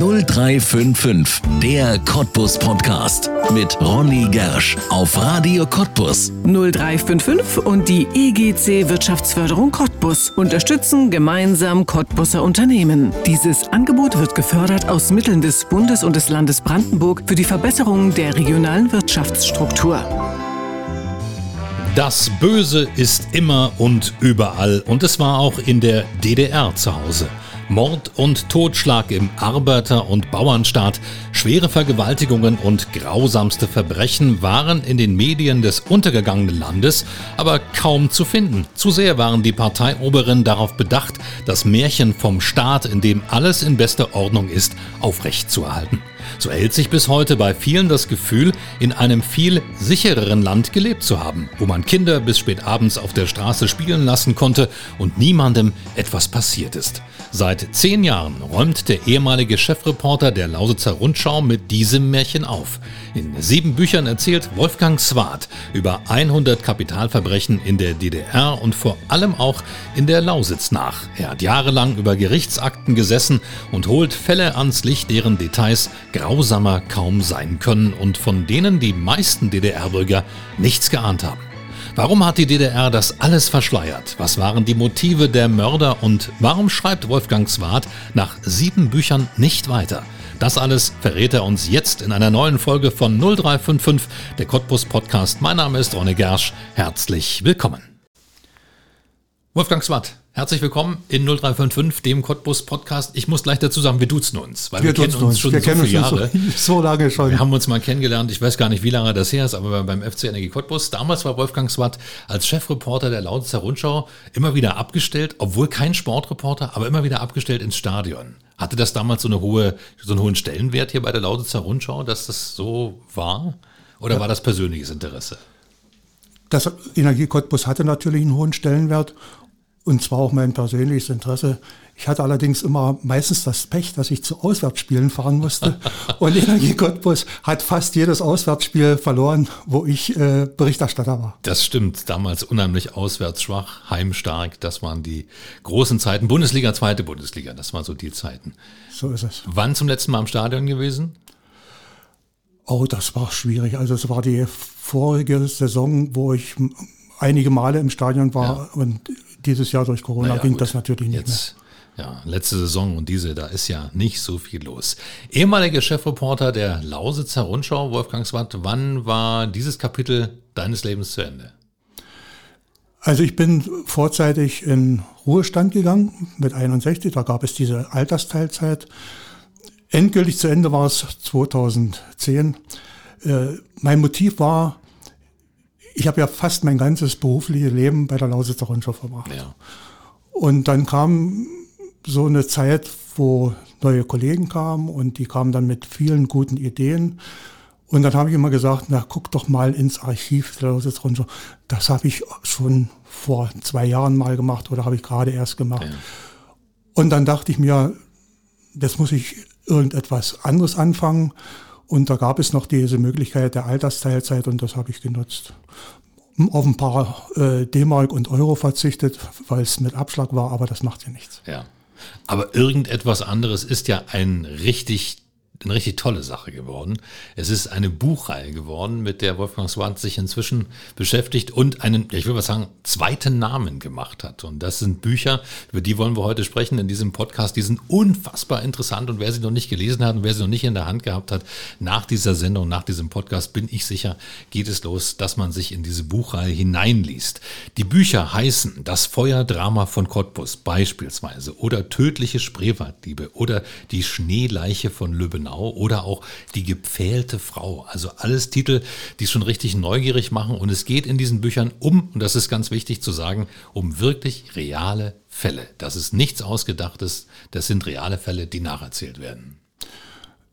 0355, der Cottbus Podcast mit Ronny Gersch auf Radio Cottbus. 0355 und die EGC Wirtschaftsförderung Cottbus unterstützen gemeinsam Cottbuser Unternehmen. Dieses Angebot wird gefördert aus Mitteln des Bundes und des Landes Brandenburg für die Verbesserung der regionalen Wirtschaftsstruktur. Das Böse ist immer und überall und es war auch in der DDR zu Hause. Mord und Totschlag im Arbeiter- und Bauernstaat, schwere Vergewaltigungen und grausamste Verbrechen waren in den Medien des untergegangenen Landes aber kaum zu finden. Zu sehr waren die Parteioberen darauf bedacht, das Märchen vom Staat, in dem alles in bester Ordnung ist, aufrechtzuerhalten. So erhält sich bis heute bei vielen das Gefühl, in einem viel sichereren Land gelebt zu haben, wo man Kinder bis spät abends auf der Straße spielen lassen konnte und niemandem etwas passiert ist. Seit zehn Jahren räumt der ehemalige Chefreporter der Lausitzer Rundschau mit diesem Märchen auf. In sieben Büchern erzählt Wolfgang Swart über 100 Kapitalverbrechen in der DDR und vor allem auch in der Lausitz nach. Er hat jahrelang über Gerichtsakten gesessen und holt Fälle ans Licht, deren Details grausamer kaum sein können und von denen die meisten DDR-Bürger nichts geahnt haben. Warum hat die DDR das alles verschleiert? Was waren die Motive der Mörder und warum schreibt Wolfgang Swart nach sieben Büchern nicht weiter? Das alles verrät er uns jetzt in einer neuen Folge von 0355, der Cottbus Podcast. Mein Name ist Ronne Gersch. Herzlich willkommen. Wolfgang Swart, Herzlich willkommen in 0355, dem Cottbus Podcast. Ich muss gleich dazu sagen, wir duzen uns, weil wir, wir kennen uns, uns schon wir so viele Jahre. So, so, lange schon. Wir haben uns mal kennengelernt. Ich weiß gar nicht, wie lange das her ist, aber beim FC Energie Cottbus. Damals war Wolfgang Swat als Chefreporter der Lausitzer Rundschau immer wieder abgestellt, obwohl kein Sportreporter, aber immer wieder abgestellt ins Stadion. Hatte das damals so eine hohe, so einen hohen Stellenwert hier bei der Lausitzer Rundschau, dass das so war? Oder ja. war das persönliches Interesse? Das Energie Cottbus hatte natürlich einen hohen Stellenwert und zwar auch mein persönliches Interesse. Ich hatte allerdings immer meistens das Pech, dass ich zu Auswärtsspielen fahren musste. Und Energie Cottbus hat fast jedes Auswärtsspiel verloren, wo ich äh, Berichterstatter war. Das stimmt. Damals unheimlich auswärtsschwach, heimstark. Das waren die großen Zeiten. Bundesliga, zweite Bundesliga. Das waren so die Zeiten. So ist es. Wann zum letzten Mal im Stadion gewesen? Oh, das war schwierig. Also es war die vorige Saison, wo ich einige Male im Stadion war ja. und dieses Jahr durch Corona naja, ging gut. das natürlich nicht Jetzt. mehr. Ja, letzte Saison und diese, da ist ja nicht so viel los. Ehemaliger Chefreporter der Lausitzer Rundschau, Wolfgang Swart, wann war dieses Kapitel deines Lebens zu Ende? Also ich bin vorzeitig in Ruhestand gegangen mit 61, da gab es diese Altersteilzeit. Endgültig zu Ende war es 2010. Äh, mein Motiv war, ich habe ja fast mein ganzes berufliches Leben bei der Lausitzer Rundschau verbracht. Ja. Und dann kam so eine Zeit, wo neue Kollegen kamen und die kamen dann mit vielen guten Ideen. Und dann habe ich immer gesagt, na guck doch mal ins Archiv der Lausitzer Rundschau. Das habe ich schon vor zwei Jahren mal gemacht oder habe ich gerade erst gemacht. Ja. Und dann dachte ich mir, das muss ich irgendetwas anderes anfangen. Und da gab es noch diese Möglichkeit der Altersteilzeit und das habe ich genutzt. Auf ein paar äh, D-Mark und Euro verzichtet, weil es mit Abschlag war, aber das macht ja nichts. Ja. Aber irgendetwas anderes ist ja ein richtig eine richtig tolle Sache geworden. Es ist eine Buchreihe geworden, mit der Wolfgang Swart sich inzwischen beschäftigt und einen, ich würde mal sagen, zweiten Namen gemacht hat. Und das sind Bücher, über die wollen wir heute sprechen in diesem Podcast. Die sind unfassbar interessant und wer sie noch nicht gelesen hat und wer sie noch nicht in der Hand gehabt hat, nach dieser Sendung, nach diesem Podcast, bin ich sicher, geht es los, dass man sich in diese Buchreihe hineinliest. Die Bücher heißen Das Feuerdrama von Cottbus beispielsweise oder Tödliche Spreewaldliebe oder Die Schneeleiche von Lübbenau genau oder auch Die gepfählte Frau. Also alles Titel, die schon richtig neugierig machen. Und es geht in diesen Büchern um, und das ist ganz wichtig zu sagen, um wirklich reale Fälle. Das ist nichts Ausgedachtes, das sind reale Fälle, die nacherzählt werden.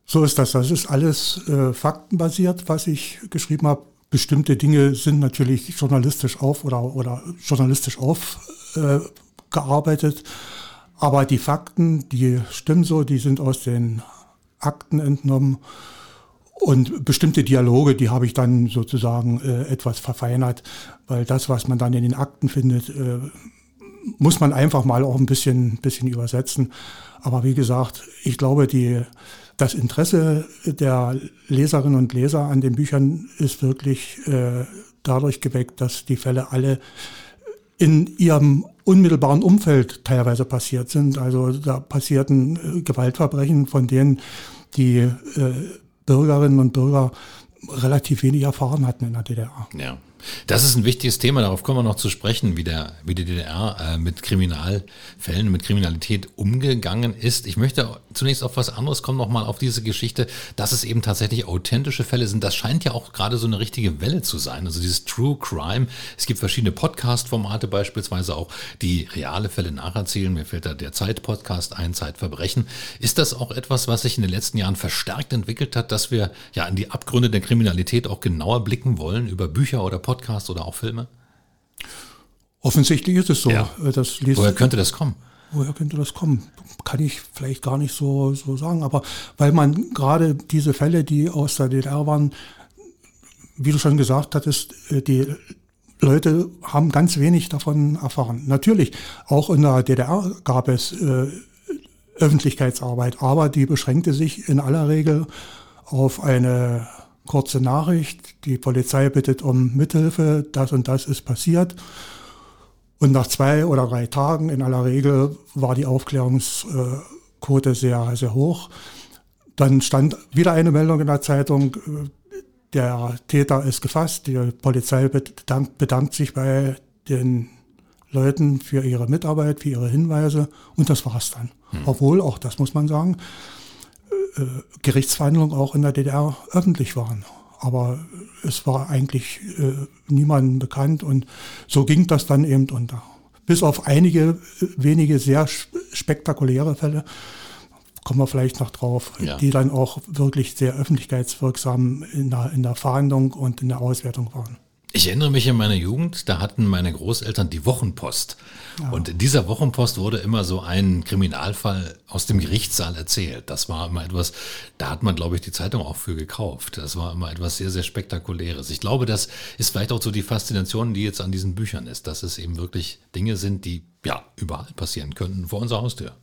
So ist das. Das ist alles äh, faktenbasiert, was ich geschrieben habe. Bestimmte Dinge sind natürlich journalistisch auf oder, oder journalistisch aufgearbeitet. Äh, aber die Fakten, die stimmen so, die sind aus den Akten entnommen. Und bestimmte Dialoge, die habe ich dann sozusagen äh, etwas verfeinert, weil das, was man dann in den Akten findet, äh, muss man einfach mal auch ein bisschen, bisschen übersetzen. Aber wie gesagt, ich glaube, die, das Interesse der Leserinnen und Leser an den Büchern ist wirklich äh, dadurch geweckt, dass die Fälle alle in ihrem unmittelbaren Umfeld teilweise passiert sind. Also da passierten äh, Gewaltverbrechen, von denen die äh, Bürgerinnen und Bürger relativ wenig erfahren hatten in der DDR. Ja. Das ist ein wichtiges Thema, darauf kommen wir noch zu sprechen, wie, der, wie die DDR äh, mit Kriminalfällen, mit Kriminalität umgegangen ist. Ich möchte zunächst auf was anderes kommen, nochmal auf diese Geschichte, dass es eben tatsächlich authentische Fälle sind. Das scheint ja auch gerade so eine richtige Welle zu sein. Also dieses True Crime. Es gibt verschiedene Podcast-Formate beispielsweise auch, die reale Fälle nacherzählen. Mir fällt da der Zeit-Podcast ein, Zeitverbrechen. Ist das auch etwas, was sich in den letzten Jahren verstärkt entwickelt hat, dass wir ja an die Abgründe der Kriminalität auch genauer blicken wollen über Bücher oder Podcasts oder auch Filme? Offensichtlich ist es so. Ja. Das liest, Woher könnte das kommen? Woher könnte das kommen? Kann ich vielleicht gar nicht so, so sagen. Aber weil man gerade diese Fälle, die aus der DDR waren, wie du schon gesagt hattest, äh, die Leute haben ganz wenig davon erfahren. Natürlich, auch in der DDR gab es äh, Öffentlichkeitsarbeit, aber die beschränkte sich in aller Regel auf eine kurze Nachricht, die Polizei bittet um Mithilfe, das und das ist passiert. Und nach zwei oder drei Tagen in aller Regel war die Aufklärungsquote sehr, sehr hoch. Dann stand wieder eine Meldung in der Zeitung, der Täter ist gefasst, die Polizei bedankt, bedankt sich bei den Leuten für ihre Mitarbeit, für ihre Hinweise und das war's dann. Hm. Obwohl, auch das muss man sagen, Gerichtsverhandlungen auch in der DDR öffentlich waren. Aber es war eigentlich äh, niemandem bekannt und so ging das dann eben unter. Bis auf einige äh, wenige sehr spektakuläre Fälle, kommen wir vielleicht noch drauf, ja. die dann auch wirklich sehr öffentlichkeitswirksam in der, in der Fahndung und in der Auswertung waren. Ich erinnere mich an meine Jugend, da hatten meine Großeltern die Wochenpost. Ja. Und in dieser Wochenpost wurde immer so ein Kriminalfall aus dem Gerichtssaal erzählt. Das war immer etwas, da hat man, glaube ich, die Zeitung auch für gekauft. Das war immer etwas sehr, sehr Spektakuläres. Ich glaube, das ist vielleicht auch so die Faszination, die jetzt an diesen Büchern ist, dass es eben wirklich Dinge sind, die ja überall passieren könnten, vor unserer Haustür.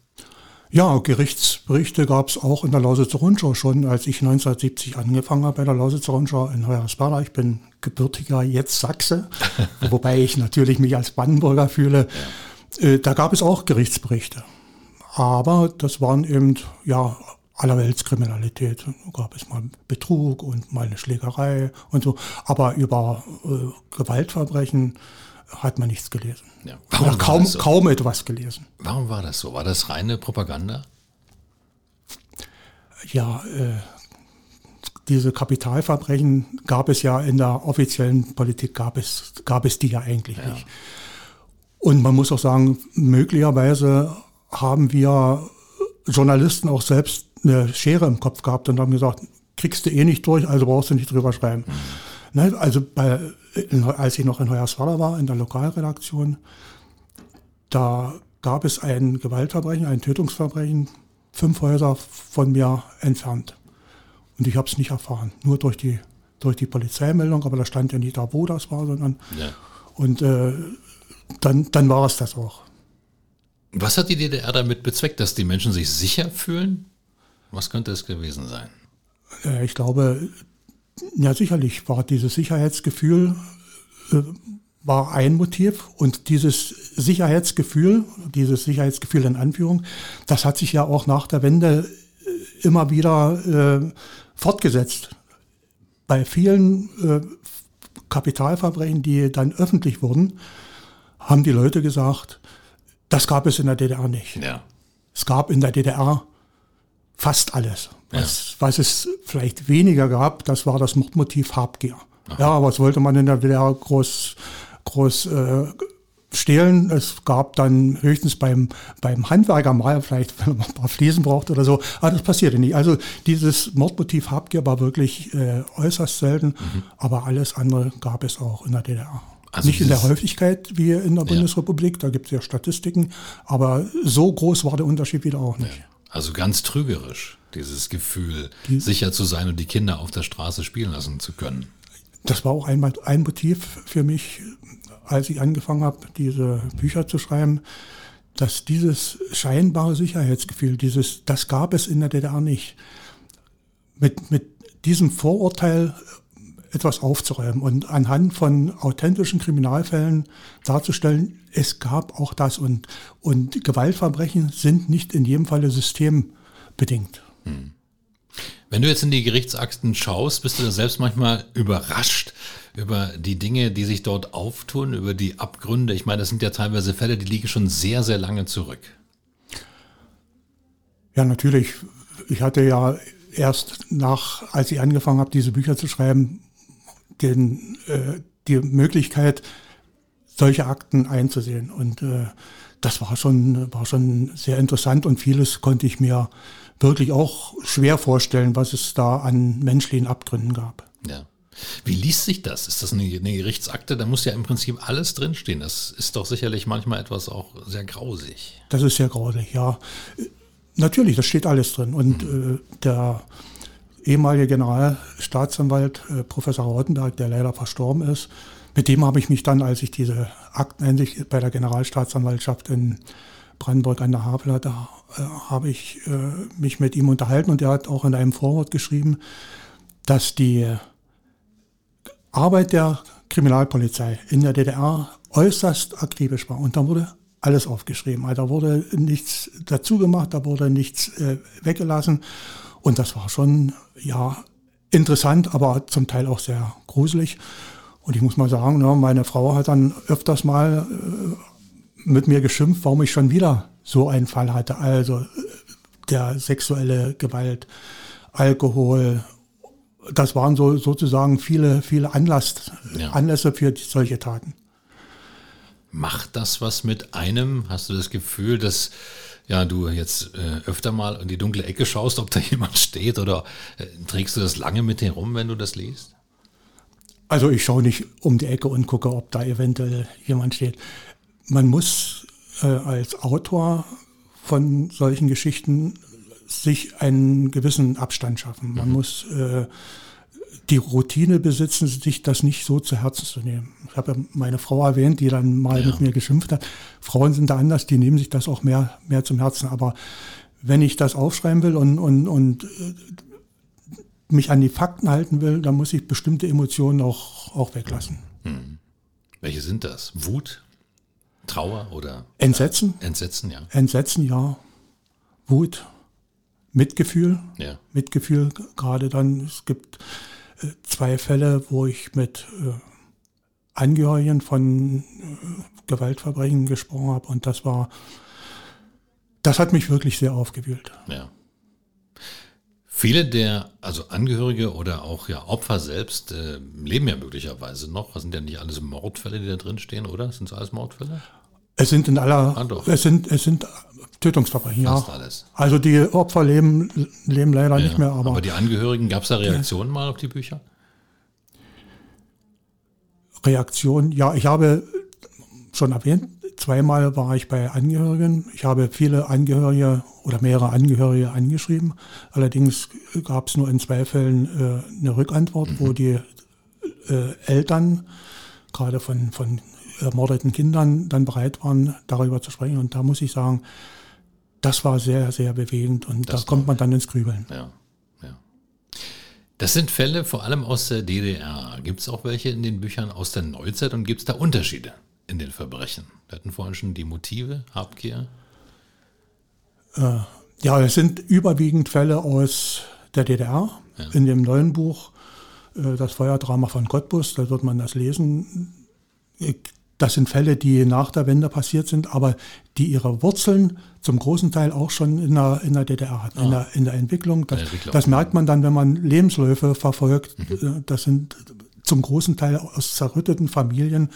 Ja, Gerichtsberichte gab es auch in der Lausitzer Rundschau schon, als ich 1970 angefangen habe bei der Lausitzer Rundschau in Hoyerswerda. Ich bin gebürtiger jetzt Sachse, wobei ich natürlich mich als Brandenburger fühle. Ja. Äh, da gab es auch Gerichtsberichte. Aber das waren eben, ja, allerweltskriminalität. Da gab es mal Betrug und mal eine Schlägerei und so. Aber über äh, Gewaltverbrechen hat man nichts gelesen. Ja. Warum kaum, so? kaum etwas gelesen. Warum war das so? War das reine Propaganda? Ja, äh, diese Kapitalverbrechen gab es ja in der offiziellen Politik, gab es, gab es die ja eigentlich ja. nicht. Und man muss auch sagen, möglicherweise haben wir Journalisten auch selbst eine Schere im Kopf gehabt und haben gesagt, kriegst du eh nicht durch, also brauchst du nicht drüber schreiben. Mhm. Ne, also bei, als ich noch in Hoyerswerda war, in der Lokalredaktion, da gab es ein Gewaltverbrechen, ein Tötungsverbrechen, fünf Häuser von mir entfernt. Und ich habe es nicht erfahren, nur durch die, durch die Polizeimeldung, aber da stand ja nicht da, wo das war, sondern. Ja. Und äh, dann, dann war es das auch. Was hat die DDR damit bezweckt, dass die Menschen sich sicher fühlen? Was könnte es gewesen sein? Äh, ich glaube, ja sicherlich war dieses Sicherheitsgefühl äh, war ein Motiv und dieses Sicherheitsgefühl, dieses Sicherheitsgefühl in Anführung, das hat sich ja auch nach der Wende äh, immer wieder äh, fortgesetzt. Bei vielen äh, Kapitalverbrechen, die dann öffentlich wurden, haben die Leute gesagt, das gab es in der DDR nicht. Ja. Es gab in der DDR fast alles. Was, ja. was es vielleicht weniger gab, das war das Mordmotiv Habgier. Aha. Ja, was wollte man in der DDR groß, groß äh, stehlen. Es gab dann höchstens beim, beim Handwerker mal, vielleicht wenn man ein paar Fliesen braucht oder so, aber das passierte nicht. Also dieses Mordmotiv Habgier war wirklich äh, äußerst selten, mhm. aber alles andere gab es auch in der DDR. Also nicht in der Häufigkeit wie in der Bundesrepublik, da gibt es ja Statistiken, aber so groß war der Unterschied wieder auch nicht. Ja. Also ganz trügerisch, dieses Gefühl, die, sicher zu sein und die Kinder auf der Straße spielen lassen zu können. Das war auch einmal ein Motiv für mich, als ich angefangen habe, diese Bücher zu schreiben, dass dieses scheinbare Sicherheitsgefühl, dieses, das gab es in der DDR nicht, mit, mit diesem Vorurteil etwas aufzuräumen und anhand von authentischen Kriminalfällen darzustellen, es gab auch das und, und Gewaltverbrechen sind nicht in jedem Falle systembedingt. Hm. Wenn du jetzt in die Gerichtsakten schaust, bist du da selbst manchmal überrascht über die Dinge, die sich dort auftun, über die Abgründe. Ich meine, das sind ja teilweise Fälle, die liegen schon sehr, sehr lange zurück. Ja, natürlich. Ich hatte ja erst nach, als ich angefangen habe, diese Bücher zu schreiben, den, äh, die Möglichkeit, solche Akten einzusehen. Und äh, das war schon, war schon sehr interessant und vieles konnte ich mir wirklich auch schwer vorstellen, was es da an menschlichen Abgründen gab. Ja. Wie liest sich das? Ist das eine, eine Gerichtsakte? Da muss ja im Prinzip alles drinstehen. Das ist doch sicherlich manchmal etwas auch sehr grausig. Das ist sehr grausig, ja. Natürlich, das steht alles drin. Und mhm. äh, der ehemalige Generalstaatsanwalt äh, Professor Rottenberg, der leider verstorben ist, mit dem habe ich mich dann, als ich diese Akten endlich bei der Generalstaatsanwaltschaft in Brandenburg an der Havel hatte, äh, habe ich äh, mich mit ihm unterhalten und er hat auch in einem Vorwort geschrieben, dass die Arbeit der Kriminalpolizei in der DDR äußerst akribisch war. Und da wurde alles aufgeschrieben. Also da wurde nichts dazu gemacht, da wurde nichts äh, weggelassen. Und das war schon, ja, interessant, aber zum Teil auch sehr gruselig. Und ich muss mal sagen, ne, meine Frau hat dann öfters mal äh, mit mir geschimpft, warum ich schon wieder so einen Fall hatte. Also äh, der sexuelle Gewalt, Alkohol, das waren so sozusagen viele, viele Anlass, ja. Anlässe für solche Taten. Macht das was mit einem? Hast du das Gefühl, dass ja, du jetzt äh, öfter mal in die dunkle Ecke schaust, ob da jemand steht oder äh, trägst du das lange mit dir rum, wenn du das liest? Also ich schaue nicht um die Ecke und gucke, ob da eventuell jemand steht. Man muss äh, als Autor von solchen Geschichten sich einen gewissen Abstand schaffen. Man mhm. muss äh, die Routine besitzen, sich das nicht so zu Herzen zu nehmen. Ich habe ja meine Frau erwähnt, die dann mal ja. mit mir geschimpft hat. Frauen sind da anders, die nehmen sich das auch mehr, mehr zum Herzen. Aber wenn ich das aufschreiben will und, und, und äh, mich an die Fakten halten will, dann muss ich bestimmte Emotionen auch, auch weglassen. Hm. Welche sind das? Wut? Trauer oder? Entsetzen. Entsetzen, ja. Entsetzen, ja. Wut. Mitgefühl. Ja. Mitgefühl gerade dann. Es gibt äh, zwei Fälle, wo ich mit äh, Angehörigen von äh, Gewaltverbrechen gesprochen habe und das war, das hat mich wirklich sehr aufgewühlt. Ja. Viele der, also Angehörige oder auch ja Opfer selbst, äh, leben ja möglicherweise noch. Das sind ja nicht alles Mordfälle, die da drin stehen, oder? Sind es alles Mordfälle? Es sind in aller, ah, es sind, es sind Tötungsverbrechen, Fast ja. alles. Also die Opfer leben, leben leider ja, nicht mehr. Aber, aber die Angehörigen, gab es da Reaktionen ja. mal auf die Bücher? Reaktion, ja, ich habe schon erwähnt, zweimal war ich bei Angehörigen. Ich habe viele Angehörige oder mehrere Angehörige angeschrieben. Allerdings gab es nur in zwei Fällen äh, eine Rückantwort, mhm. wo die äh, Eltern gerade von, von ermordeten Kindern dann bereit waren, darüber zu sprechen. Und da muss ich sagen, das war sehr, sehr bewegend und das da kommt man dann ins Grübeln. Ja, ja. Das sind Fälle vor allem aus der DDR. Gibt es auch welche in den Büchern aus der Neuzeit und gibt es da Unterschiede in den Verbrechen? Wir hatten vorhin schon die Motive, Habgier. Äh, ja, es sind überwiegend Fälle aus der DDR. Ja. In dem neuen Buch, äh, das Feuerdrama von Cottbus, da wird man das lesen. Das sind Fälle, die nach der Wende passiert sind, aber die ihre Wurzeln zum großen Teil auch schon in der, in der DDR hatten, ah. in, der, in der Entwicklung. Das, Entwicklung. das merkt man dann, wenn man Lebensläufe verfolgt. Mhm. Äh, das sind zum großen Teil aus zerrütteten Familien,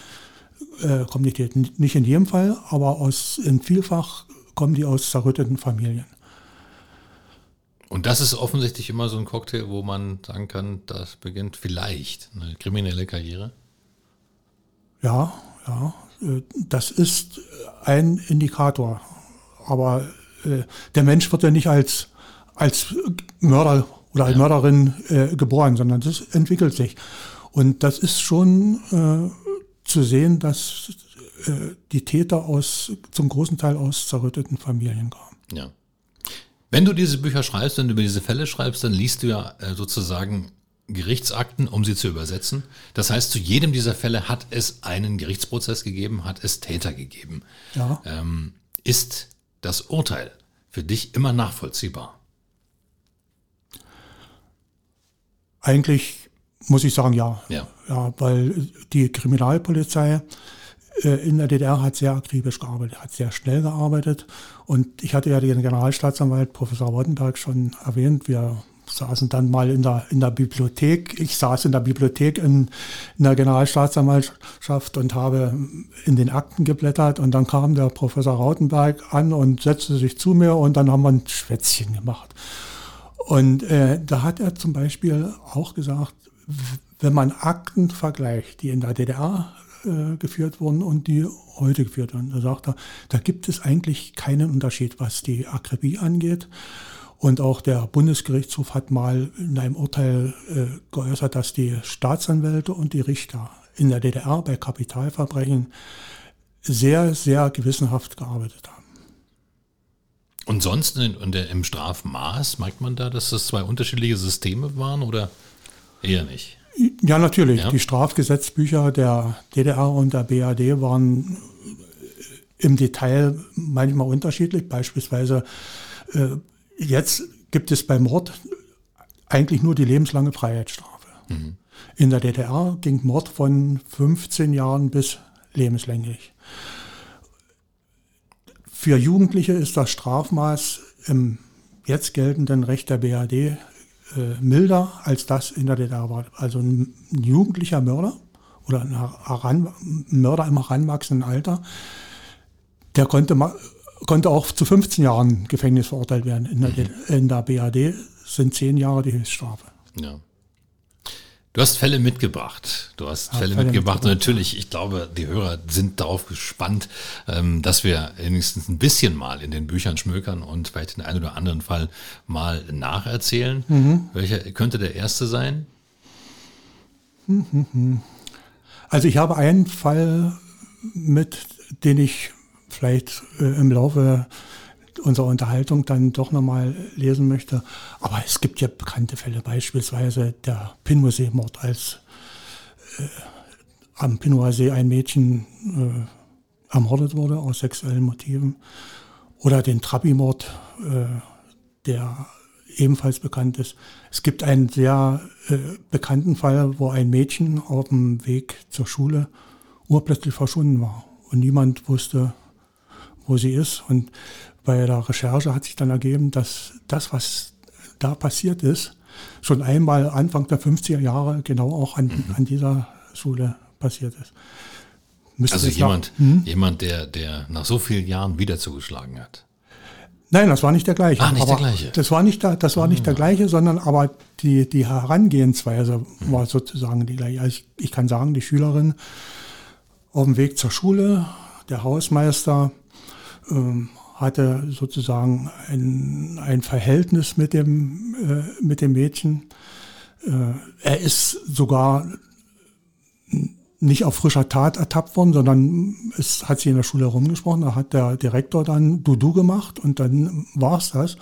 äh, kommen die nicht in jedem Fall, aber aus, in vielfach kommen die aus zerrütteten Familien. Und das ist offensichtlich immer so ein Cocktail, wo man sagen kann, das beginnt vielleicht eine kriminelle Karriere. Ja, ja, äh, das ist ein Indikator. Aber äh, der Mensch wird ja nicht als, als Mörder oder als ja. Mörderin äh, geboren, sondern das entwickelt sich. Und das ist schon zu sehen, dass äh, die Täter aus, zum großen Teil aus zerrütteten Familien kamen. Ja. Wenn du diese Bücher schreibst und über diese Fälle schreibst, dann liest du ja äh, sozusagen Gerichtsakten, um sie zu übersetzen. Das heißt, zu jedem dieser Fälle hat es einen Gerichtsprozess gegeben, hat es Täter gegeben. Ja. Ähm, ist das Urteil für dich immer nachvollziehbar? Eigentlich muss ich sagen, ja. Ja. Ja, weil die Kriminalpolizei äh, in der DDR hat sehr akribisch gearbeitet, hat sehr schnell gearbeitet. Und ich hatte ja den Generalstaatsanwalt Professor Wottenberg schon erwähnt. Wir saßen dann mal in der, in der Bibliothek. Ich saß in der Bibliothek in, in der Generalstaatsanwaltschaft und habe in den Akten geblättert. Und dann kam der Professor Rautenberg an und setzte sich zu mir und dann haben wir ein Schwätzchen gemacht. Und äh, da hat er zum Beispiel auch gesagt, wenn man Akten vergleicht, die in der DDR äh, geführt wurden und die heute geführt werden, da sagt er, da gibt es eigentlich keinen Unterschied, was die Akribie angeht. Und auch der Bundesgerichtshof hat mal in einem Urteil äh, geäußert, dass die Staatsanwälte und die Richter in der DDR bei Kapitalverbrechen sehr, sehr gewissenhaft gearbeitet haben. Und sonst in, in der, im Strafmaß merkt man da, dass das zwei unterschiedliche Systeme waren oder eher nicht? Ja, natürlich. Ja. Die Strafgesetzbücher der DDR und der BAD waren im Detail manchmal unterschiedlich. Beispielsweise äh, jetzt gibt es beim Mord eigentlich nur die lebenslange Freiheitsstrafe. Mhm. In der DDR ging Mord von 15 Jahren bis lebenslänglich. Für Jugendliche ist das Strafmaß im jetzt geltenden Recht der BAD äh, milder als das in der DDR war. Also ein jugendlicher Mörder oder ein Heran Mörder im heranwachsenden Alter, der konnte, konnte auch zu 15 Jahren Gefängnis verurteilt werden. In der, in der BAD sind 10 Jahre die Höchststrafe. Ja. Du hast Fälle mitgebracht. Du hast Fälle, Fälle mitgebracht. Und natürlich, ich glaube, die Hörer sind darauf gespannt, ähm, dass wir wenigstens ein bisschen mal in den Büchern schmökern und vielleicht den einen oder anderen Fall mal nacherzählen. Mhm. Welcher könnte der erste sein? Also ich habe einen Fall mit, den ich vielleicht äh, im Laufe unserer Unterhaltung dann doch nochmal lesen möchte. Aber es gibt ja bekannte Fälle, beispielsweise der Pinmursee-Mord, als äh, am Pinmursee ein Mädchen äh, ermordet wurde aus sexuellen Motiven. Oder den Trabi-Mord, äh, der ebenfalls bekannt ist. Es gibt einen sehr äh, bekannten Fall, wo ein Mädchen auf dem Weg zur Schule urplötzlich verschwunden war und niemand wusste, wo sie ist. Und bei der Recherche hat sich dann ergeben, dass das, was da passiert ist, schon einmal Anfang der 50er Jahre genau auch an, an dieser Schule passiert ist. Müsste Also ich nach- jemand, Hm? jemand, der, der nach so vielen Jahren wieder zugeschlagen hat. Nein, das war nicht der gleiche. Ah, nicht aber der gleiche. Das war nicht der, das war nicht der gleiche, sondern aber die, die Herangehensweise Mhm. war sozusagen die gleiche. Also ich, ich kann sagen, die Schülerin auf dem Weg zur Schule, der Hausmeister ähm, hatte sozusagen ein, ein Verhältnis mit dem, äh, mit dem Mädchen. Äh, er ist sogar nicht auf frischer Tat ertappt worden, sondern es hat sie in der Schule herumgesprochen. Da hat der Direktor dann Dudu gemacht und dann war's das.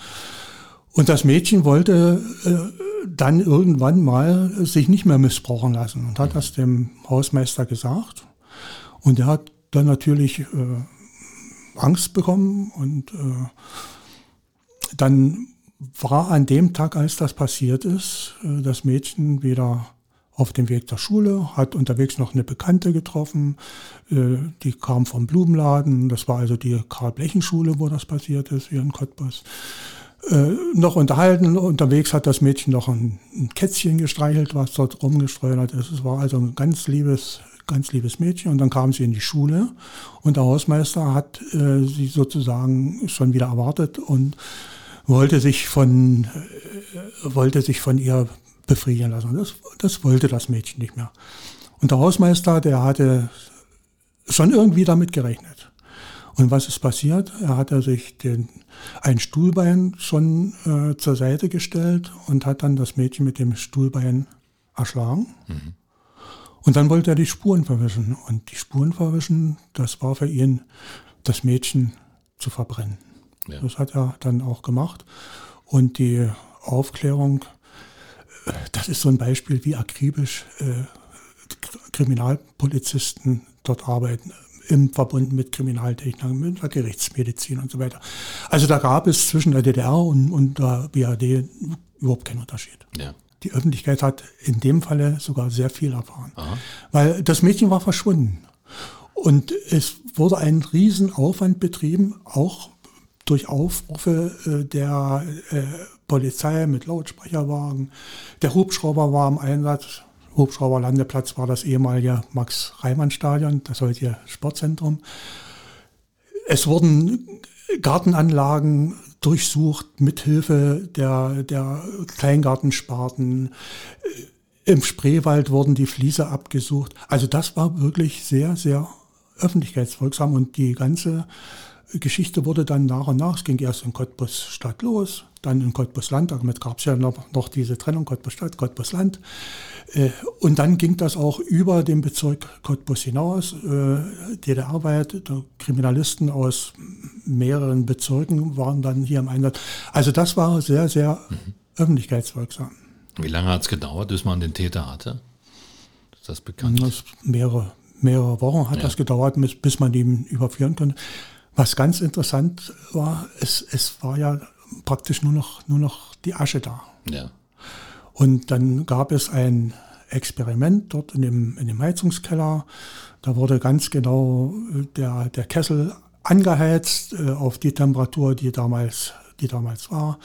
Und das Mädchen wollte äh, dann irgendwann mal sich nicht mehr missbrauchen lassen und hat das dem Hausmeister gesagt. Und er hat dann natürlich äh, Angst bekommen und äh, dann war an dem Tag, als das passiert ist, äh, das Mädchen wieder auf dem Weg zur Schule, hat unterwegs noch eine Bekannte getroffen, äh, die kam vom Blumenladen, das war also die Karl-Blechen-Schule, wo das passiert ist, hier in Cottbus. Äh, noch unterhalten, unterwegs hat das Mädchen noch ein, Kätzchen gestreichelt, was dort rumgestreunert ist. Es war also ein ganz liebes, ganz liebes Mädchen und dann kam sie in die Schule und der Hausmeister hat äh, sie sozusagen schon wieder erwartet und wollte sich von, äh, wollte sich von ihr befriedigen lassen. Das, das wollte das Mädchen nicht mehr. Und der Hausmeister, der hatte schon irgendwie damit gerechnet. Und was ist passiert? Er hat er sich den, ein Stuhlbein schon äh, zur Seite gestellt und hat dann das Mädchen mit dem Stuhlbein erschlagen. Und dann wollte er die Spuren verwischen. Und die Spuren verwischen, das war für ihn das Mädchen zu verbrennen. Ja. Das hat er dann auch gemacht. Und die Aufklärung, das ist so ein Beispiel, wie akribisch äh, Kriminalpolizisten dort arbeiten im Verbund mit Kriminaltechnik, mit der Gerichtsmedizin und so weiter. Also da gab es zwischen der DDR und, und der BRD überhaupt keinen Unterschied. Ja. Die Öffentlichkeit hat in dem Falle sogar sehr viel erfahren, Aha. weil das Mädchen war verschwunden. Und es wurde ein Riesenaufwand betrieben, auch durch Aufrufe äh, der äh, Polizei mit Lautsprecherwagen. Der Hubschrauber war im Einsatz. Hubschrauberlandeplatz war das ehemalige Max-Reimann-Stadion, das heutige Sportzentrum. Es wurden Gartenanlagen durchsucht mithilfe der, der Kleingartensparten. Im Spreewald wurden die Fliese abgesucht. Also das war wirklich sehr, sehr öffentlichkeitswirksam und die ganze Geschichte wurde dann nach und nach, es ging erst in Cottbus Stadt los, dann in Cottbus Land, damit gab es ja noch, noch, diese Trennung Cottbus Stadt, Cottbus Land. Äh, und dann ging das auch über den Bezirk Cottbus hinaus. Äh, DDR-weit, Kriminalisten aus mehreren Bezirken waren dann hier im Einsatz. Also das war sehr, sehr mhm. öffentlichkeitswirksam. Wie lange hat es gedauert, bis man den Täter hatte? Ist das bekannt? Das mehrere, mehrere Wochen hat ja. das gedauert, bis, bis man ihn überführen konnte. Was ganz interessant war, es, es war ja praktisch nur noch, nur noch die Asche da. Ja. Und dann gab es ein Experiment dort in dem, in dem Heizungskeller. Da wurde ganz genau äh, der, der Kessel angeheizt äh, auf die Temperatur, die damals, die damals war.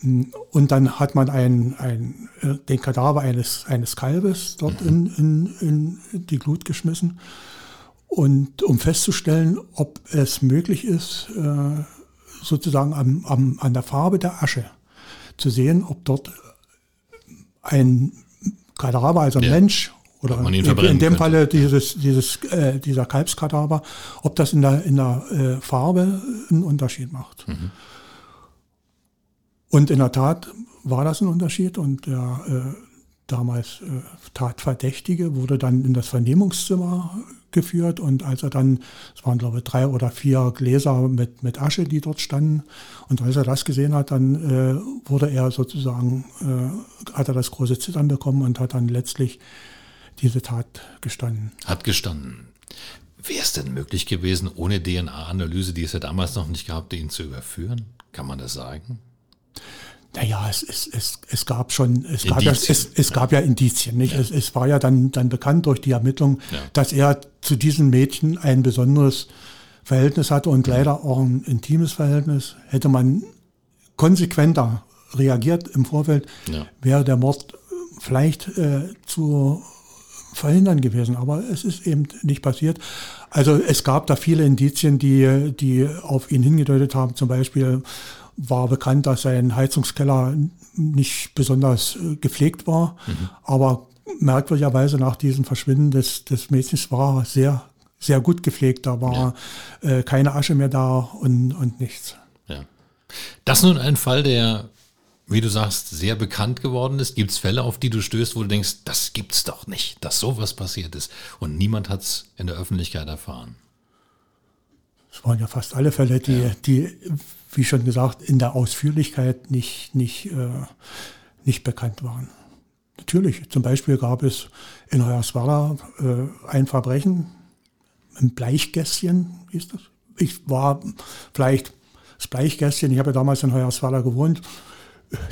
Und dann hat man ein, ein, äh, den Kadaver eines, eines Kalbes dort mhm. in, in, in die Glut geschmissen. Und um festzustellen, ob es möglich ist, äh, sozusagen am, am, an der Farbe der Asche zu sehen, ob dort ein Kadaver, also ein ja. Mensch, oder in, in, dem. Falle dieses, dieses, äh, dieser Kalbskadaver, ob das in der, in der äh, Farbe einen Unterschied macht. Mhm. Und in der Tat war das ein Unterschied und der äh, damals äh, Tatverdächtige wurde dann in das Vernehmungszimmer geführt und als er dann, es waren glaube ich drei oder vier Gläser mit, mit Asche, die dort standen, und als er das gesehen hat, dann äh, wurde er sozusagen, äh, hat er das große Zittern bekommen und hat dann letztlich diese Tat gestanden. Hat gestanden. Wäre es denn möglich gewesen, ohne DNA-Analyse, die es ja damals noch nicht gab, ihn zu überführen? Kann man das sagen? Naja, es, es, es, es gab schon, es gab ja, es, es gab ja Indizien, nicht? Ja. Es, es war ja dann, dann bekannt durch die Ermittlung, ja. dass er zu diesem Mädchen ein besonderes Verhältnis hatte und leider auch ein intimes Verhältnis. Hätte man konsequenter reagiert im Vorfeld, wäre der Mord vielleicht äh, zu verhindern gewesen. Aber es ist eben nicht passiert. Also es gab da viele Indizien, die, die auf ihn hingedeutet haben. Zum Beispiel war bekannt, dass sein Heizungskeller nicht besonders äh, gepflegt war. Mhm. Aber merkwürdigerweise nach diesem Verschwinden des, des Mädchens war sehr, sehr gut gepflegt. Da war ja. äh, keine Asche mehr da und, und nichts. Ja. Das ist nun ein Fall, der, wie du sagst, sehr bekannt geworden ist. Gibt es Fälle, auf die du stößt, wo du denkst, das gibt's doch nicht, dass sowas passiert ist und niemand hat es in der Öffentlichkeit erfahren? Es waren ja fast alle Fälle, die, ja. die wie schon gesagt, in der Ausführlichkeit nicht, nicht, äh, nicht bekannt waren. Natürlich, zum Beispiel gab es in Hoyerswerda äh, ein Verbrechen, ein Bleichgässchen, hieß das. Ich war vielleicht das Bleichgässchen, ich habe ja damals in Hoyerswerda gewohnt,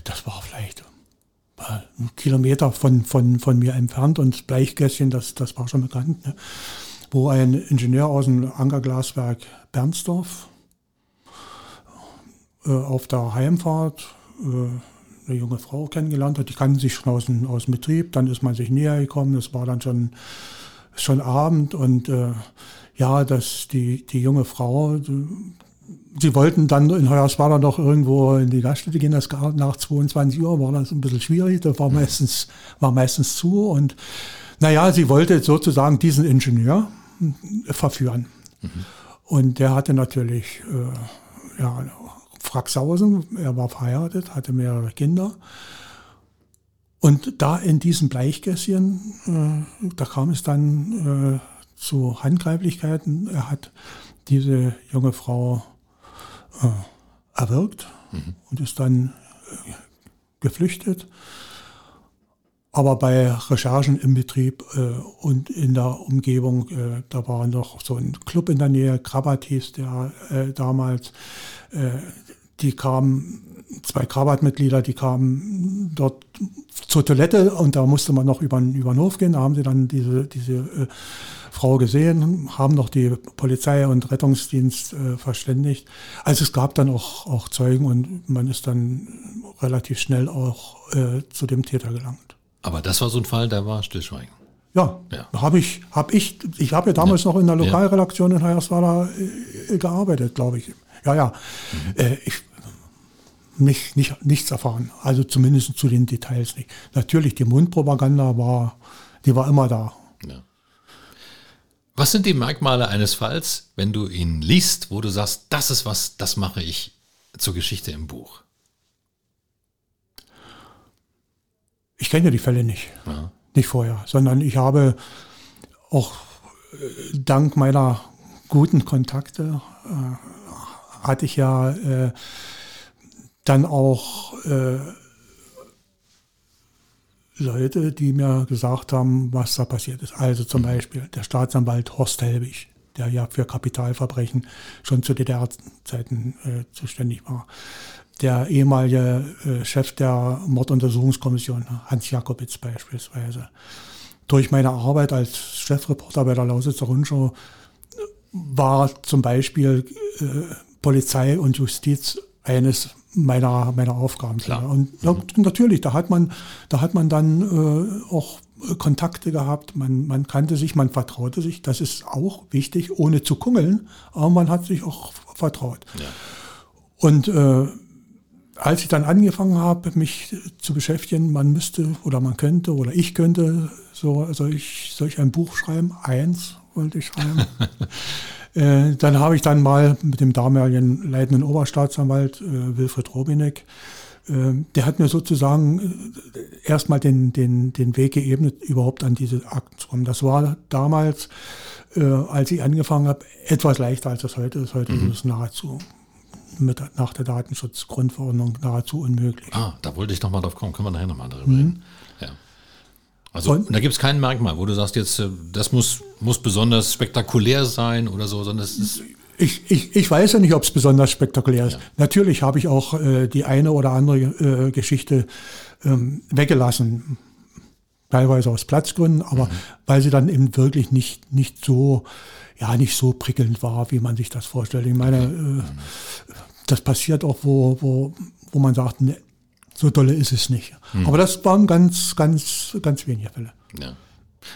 das war vielleicht ein Kilometer von, von, von mir entfernt und das Bleichgässchen, das, das war schon bekannt, ne? wo ein Ingenieur aus dem Ankerglaswerk Bernsdorf äh, auf der Heimfahrt äh, eine junge Frau kennengelernt hat. Die kannten sich schon aus dem, aus dem Betrieb. Dann ist man sich näher gekommen. Das war dann schon, schon Abend. Und äh, ja, dass die, die junge Frau, die, sie wollten dann in Hoyerswerda noch irgendwo in die Gaststätte gehen. Das nach 22 Uhr war das ein bisschen schwierig. Das war meistens, war meistens zu. Und naja, sie wollte sozusagen diesen Ingenieur verführen. Mhm. Und der hatte natürlich äh, ja, Fraxhausen. Er war verheiratet, hatte mehrere Kinder. Und da in diesem Bleichgässchen, äh, da kam es dann äh, zu Handgreiflichkeiten. Er hat diese junge Frau äh, erwürgt mhm. und ist dann äh, geflüchtet. Aber bei Recherchen im Betrieb äh, und in der Umgebung, äh, da war noch so ein Club in der Nähe, Krabat hieß der damals, die kamen, zwei Krabat-Mitglieder, die kamen dort zur Toilette und da musste man noch über, über den Hof gehen. Da haben sie dann diese, diese äh, Frau gesehen, haben noch die Polizei und Rettungsdienst äh, verständigt. Also es gab dann auch, auch Zeugen und man ist dann relativ schnell auch äh, zu dem Täter gelangt. Aber das war so ein Fall, da war Stillschweigen. Ja, ja. habe ich, habe ich, ich habe ja damals ja. noch in der Lokalredaktion in Hoyerswerda äh, gearbeitet, glaube ich. Ja, ja. Mhm. Äh, ich, nicht, nicht, nichts erfahren. Also zumindest zu den Details nicht. Natürlich, die Mundpropaganda war, die war immer da. Ja. Was sind die Merkmale eines Falls, wenn du ihn liest, wo du sagst, das ist was, das mache ich zur Geschichte im Buch? Ich kenne ja die Fälle nicht. Ja. Nicht vorher, sondern ich habe auch äh, dank meiner guten Kontakte äh, hatte ich ja äh, dann auch äh, Leute, die mir gesagt haben, was da passiert ist. Also zum mhm. Beispiel der Staatsanwalt Horst Helbig, der ja für Kapitalverbrechen schon zu DDR-Zeiten äh, zuständig war. Der ehemalige äh, Chef der Morduntersuchungskommission, Hans Jakobitz beispielsweise. Durch meine Arbeit als Chefreporter bei der Lausitzer Rundschau war zum Beispiel äh, Polizei und Justiz eines meiner, meiner Aufgaben. Klar. Und mhm. natürlich, da hat man, da hat man dann äh, auch Kontakte gehabt, man, man kannte sich, man vertraute sich. Das ist auch wichtig, ohne zu kungeln, aber man hat sich auch vertraut. Ja. Und äh, als ich dann angefangen habe, mich zu beschäftigen, man müsste oder man könnte oder ich könnte so, soll ich, soll ich ein Buch schreiben? Eins wollte ich schreiben. Äh, dann habe ich dann mal mit dem damaligen leitenden Oberstaatsanwalt äh, Wilfried Robinek, äh, der hat mir sozusagen äh, erstmal den, den, den Weg geebnet, überhaupt an diese Akten zu kommen. Das war damals, als ich angefangen habe, etwas leichter als das heute ist. Heute mhm. ist es nahezu mit, nach der Datenschutzgrundverordnung nahezu unmöglich. Ah, da wollte ich nochmal drauf kommen. Können wir nachher nochmal darüber mhm. reden. Also und, da gibt es kein Merkmal, wo du sagst jetzt, äh, das muss, muss besonders spektakulär sein oder so, sondern es ist. Ich, ich, ich weiß ja nicht, ob es besonders spektakulär ist. Ja. Natürlich habe ich auch äh, die eine oder andere äh, Geschichte ähm, weggelassen. Teilweise aus Platzgründen, aber mhm. weil sie dann eben wirklich nicht, nicht so, ja, nicht so prickelnd war, wie man sich das vorstellt. Ich meine, äh, das passiert auch, wo, wo, wo man sagt, ne, so dolle ist es nicht. Hm. Aber das waren ganz, ganz, ganz wenige Fälle. Ja.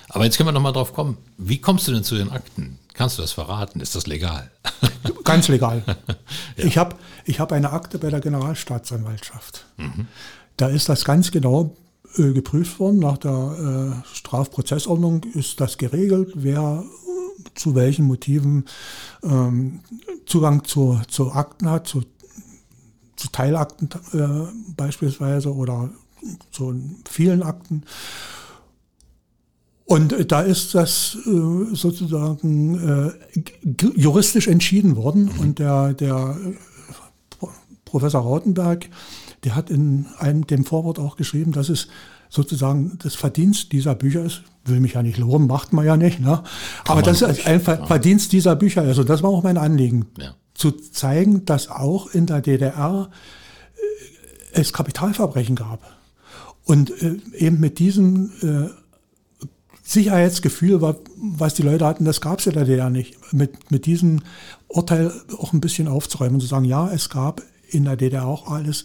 Aber jetzt können wir nochmal drauf kommen. Wie kommst du denn zu den Akten? Kannst du das verraten? Ist das legal? Ganz legal. ja. Ich habe ich hab eine Akte bei der Generalstaatsanwaltschaft. Mhm. Da ist das ganz genau äh, geprüft worden. Nach der äh, Strafprozessordnung ist das geregelt, wer äh, zu welchen Motiven ähm, Zugang zu, zu Akten hat, zu zu Teilakten äh, beispielsweise oder zu vielen Akten. Und äh, da ist das äh, sozusagen äh, juristisch entschieden worden. Mhm. Und der, der Professor Rautenberg, der hat in einem, dem Vorwort auch geschrieben, dass es sozusagen das Verdienst dieser Bücher ist. Will mich ja nicht loben, macht man ja nicht. Ne? Aber das ist ein Verdienst dieser Bücher. Also das war auch mein Anliegen. Ja zu zeigen, dass auch in der DDR äh, es Kapitalverbrechen gab. Und äh, eben mit diesem äh, Sicherheitsgefühl, was die Leute hatten, das gab es in der DDR nicht. Mit, mit diesem Urteil auch ein bisschen aufzuräumen und zu sagen, ja, es gab in der DDR auch alles.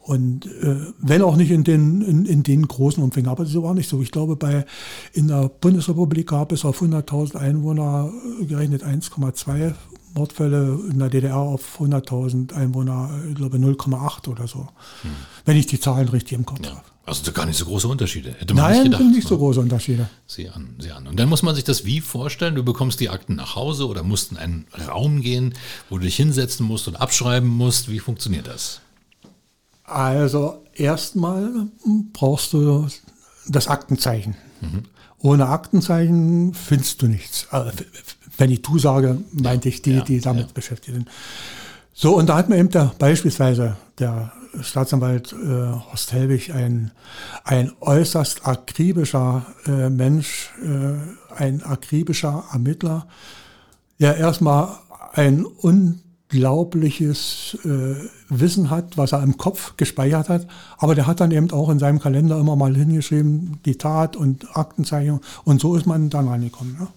Und äh, wenn auch nicht in den, in, in den großen Umfängen, aber so war nicht so. Ich glaube, bei, in der Bundesrepublik gab es auf 100.000 Einwohner gerechnet 1,2 Mordfälle in der DDR auf 100.000 Einwohner, ich glaube 0,8 oder so. Hm. Wenn ich die Zahlen richtig im Kopf ja. habe. Also gar nicht so große Unterschiede. Hätte man Nein, nicht gedacht. nicht so ne? große Unterschiede. Sieh an, sieh an. Und dann muss man sich das wie vorstellen? Du bekommst die Akten nach Hause oder musst in einen Raum gehen, wo du dich hinsetzen musst und abschreiben musst. Wie funktioniert das? Also erstmal brauchst du das Aktenzeichen. Mhm. Ohne Aktenzeichen findest du nichts. Also, wenn ich du sage, meinte ich die, ja, die damit ja. beschäftigt sind. So, und da hat mir eben der, beispielsweise der Staatsanwalt äh, Horst Helwig ein, ein äußerst akribischer äh, Mensch, äh, ein akribischer Ermittler, der erstmal ein unglaubliches äh, Wissen hat, was er im Kopf gespeichert hat, aber der hat dann eben auch in seinem Kalender immer mal hingeschrieben, die Tat und Aktenzeichnung und so ist man dann rangekommen. Ja?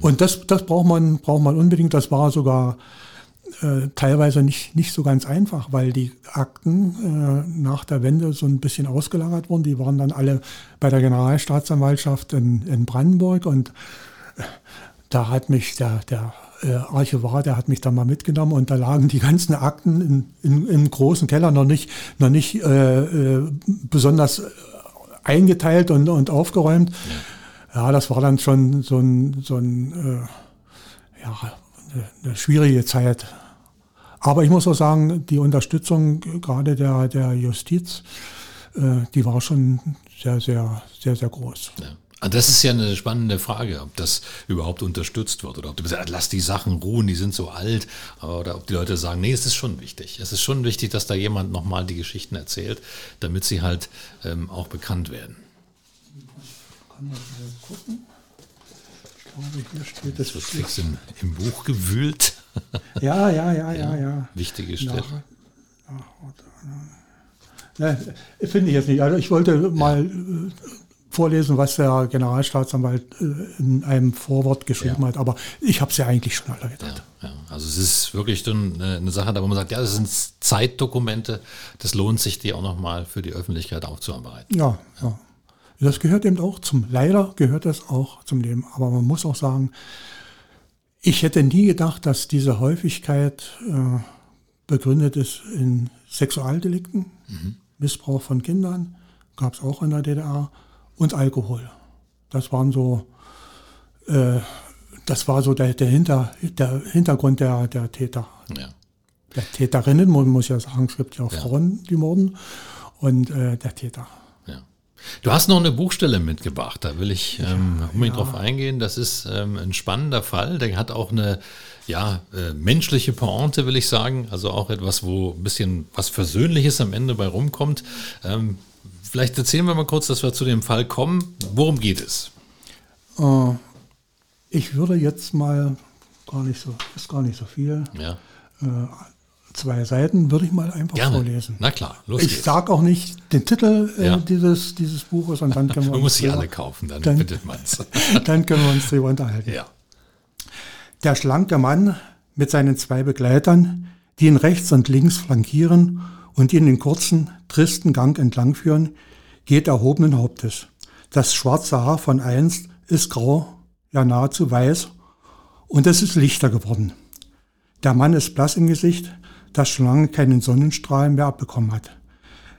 Und das, das braucht man, braucht man unbedingt, das war sogar äh, teilweise nicht, nicht so ganz einfach, weil die Akten äh, nach der Wende so ein bisschen ausgelagert wurden. Die waren dann alle bei der Generalstaatsanwaltschaft in, in Brandenburg und äh, da hat mich der, der äh, Archivar, der hat mich da mal mitgenommen und da lagen die ganzen Akten in, in, im großen Keller noch nicht, noch nicht äh, äh, besonders eingeteilt und, und aufgeräumt. Ja. Ja, das war dann schon so ein, so ein äh, ja, eine, schwierige Zeit. Aber ich muss auch sagen, die Unterstützung gerade der, der Justiz, äh, die war schon sehr, sehr, sehr, sehr groß. Ja. Ah, das ist ja eine spannende Frage, ob das überhaupt unterstützt wird oder ob du sagst, lass die Sachen ruhen, die sind so alt, oder ob die Leute sagen, nee, es ist schon wichtig. Es ist schon wichtig, dass da jemand nochmal die Geschichten erzählt, damit sie halt ähm, auch bekannt werden. Kann man mal gucken. Ich glaube, hier steht das. wird fix im, im Buch gewühlt. Ja, ja, ja, ja, ja. Wichtige Stelle. Ne, Finde ich jetzt nicht. Also ich wollte mal äh, vorlesen, was der Generalstaatsanwalt äh, in einem Vorwort geschrieben ja. hat, aber ich habe es ja eigentlich schon alle gedacht. Ja, ja. Also es ist wirklich eine, eine Sache, da wo man sagt, ja, das sind Zeitdokumente, das lohnt sich, die auch nochmal für die Öffentlichkeit aufzuarbeiten. Ja, ja. Das gehört eben auch zum, leider gehört das auch zum Leben, aber man muss auch sagen, ich hätte nie gedacht, dass diese Häufigkeit äh, begründet ist in Sexualdelikten, mhm. Missbrauch von Kindern, gab es auch in der DDR, und Alkohol. Das waren so, äh, das war so der, der, Hinter, der Hintergrund der, der Täter. Ja. Der Täterinnen, man muss ja sagen, es gibt ja auch ja. Frauen, die morden, und äh, der Täter. Du hast noch eine Buchstelle mitgebracht, da will ich ähm, unbedingt ja. drauf eingehen. Das ist ähm, ein spannender Fall, der hat auch eine ja, äh, menschliche Pointe, will ich sagen. Also auch etwas, wo ein bisschen was Versöhnliches am Ende bei rumkommt. Ähm, vielleicht erzählen wir mal kurz, dass wir zu dem Fall kommen. Worum geht es? Äh, ich würde jetzt mal gar nicht so, ist gar nicht so viel. Ja. Äh, zwei Seiten würde ich mal einfach Gerne. vorlesen. Na klar, los Ich sage auch nicht den Titel äh, ja. dieses, dieses Buches und dann können wir Man muss sie alle kaufen, dann, dann findet man es. dann können wir uns darüber unterhalten. Ja. Der schlanke Mann mit seinen zwei Begleitern, die ihn rechts und links flankieren und ihn den kurzen, tristen Gang entlangführen, geht erhobenen Hauptes. Das schwarze Haar von einst ist grau, ja nahezu weiß, und es ist lichter geworden. Der Mann ist blass im Gesicht, das schon lange keinen Sonnenstrahl mehr abbekommen hat.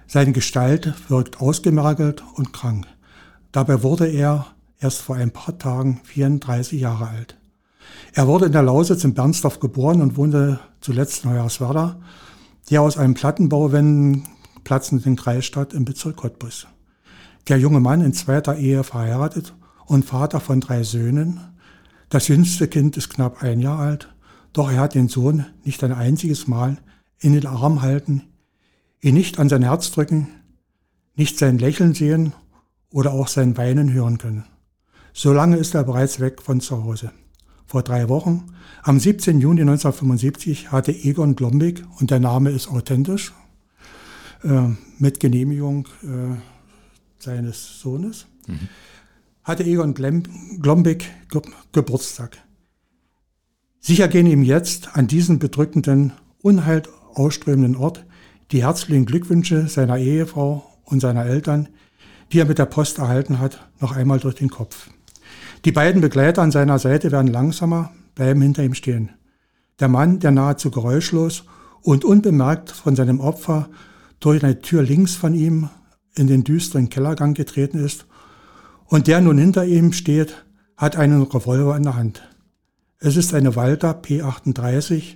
Seine Gestalt wirkt ausgemergelt und krank. Dabei wurde er erst vor ein paar Tagen 34 Jahre alt. Er wurde in der Lausitz in Bernsdorf geboren und wohnte zuletzt in Hoyerswerda, der aus einem Plattenbauwänden platzenden Kreisstadt im Bezirk Cottbus. Der junge Mann in zweiter Ehe verheiratet und Vater von drei Söhnen. Das jüngste Kind ist knapp ein Jahr alt doch er hat den Sohn nicht ein einziges Mal in den Arm halten, ihn nicht an sein Herz drücken, nicht sein Lächeln sehen oder auch sein Weinen hören können. So lange ist er bereits weg von zu Hause. Vor drei Wochen, am 17. Juni 1975, hatte Egon Glombig, und der Name ist authentisch, äh, mit Genehmigung äh, seines Sohnes, mhm. hatte Egon Glombig Geburtstag. Sicher gehen ihm jetzt an diesen bedrückenden, Unheil ausströmenden Ort die herzlichen Glückwünsche seiner Ehefrau und seiner Eltern, die er mit der Post erhalten hat, noch einmal durch den Kopf. Die beiden Begleiter an seiner Seite werden langsamer, bleiben hinter ihm stehen. Der Mann, der nahezu geräuschlos und unbemerkt von seinem Opfer durch eine Tür links von ihm in den düsteren Kellergang getreten ist und der nun hinter ihm steht, hat einen Revolver in der Hand. Es ist eine Walter P38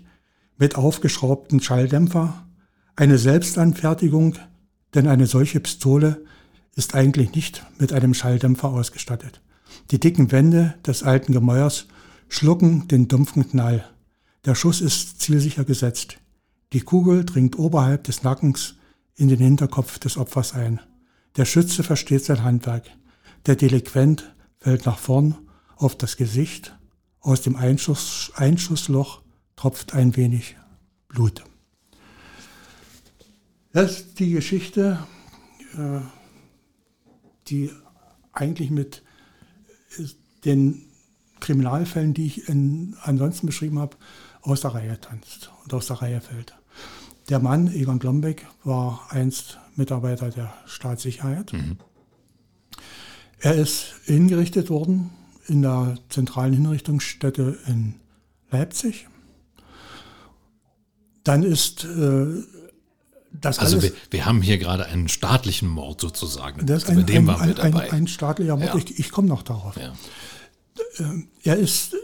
mit aufgeschraubten Schalldämpfer, eine Selbstanfertigung, denn eine solche Pistole ist eigentlich nicht mit einem Schalldämpfer ausgestattet. Die dicken Wände des alten Gemäuers schlucken den dumpfen Knall. Der Schuss ist zielsicher gesetzt. Die Kugel dringt oberhalb des Nackens in den Hinterkopf des Opfers ein. Der Schütze versteht sein Handwerk. Der Delinquent fällt nach vorn auf das Gesicht. Aus dem Einschuss, Einschussloch tropft ein wenig Blut. Das ist die Geschichte, äh, die eigentlich mit äh, den Kriminalfällen, die ich in, ansonsten beschrieben habe, aus der Reihe tanzt und aus der Reihe fällt. Der Mann, Egon Glombeck, war einst Mitarbeiter der Staatssicherheit. Mhm. Er ist hingerichtet worden in der zentralen Hinrichtungsstätte in Leipzig. Dann ist äh, das also alles, wir, wir, haben hier gerade einen staatlichen Mord sozusagen. Das ist also ein, dem ein, waren wir dabei. Ein, ein staatlicher Mord. Ja. Ich, ich komme noch darauf. Ja. Äh, Er ist,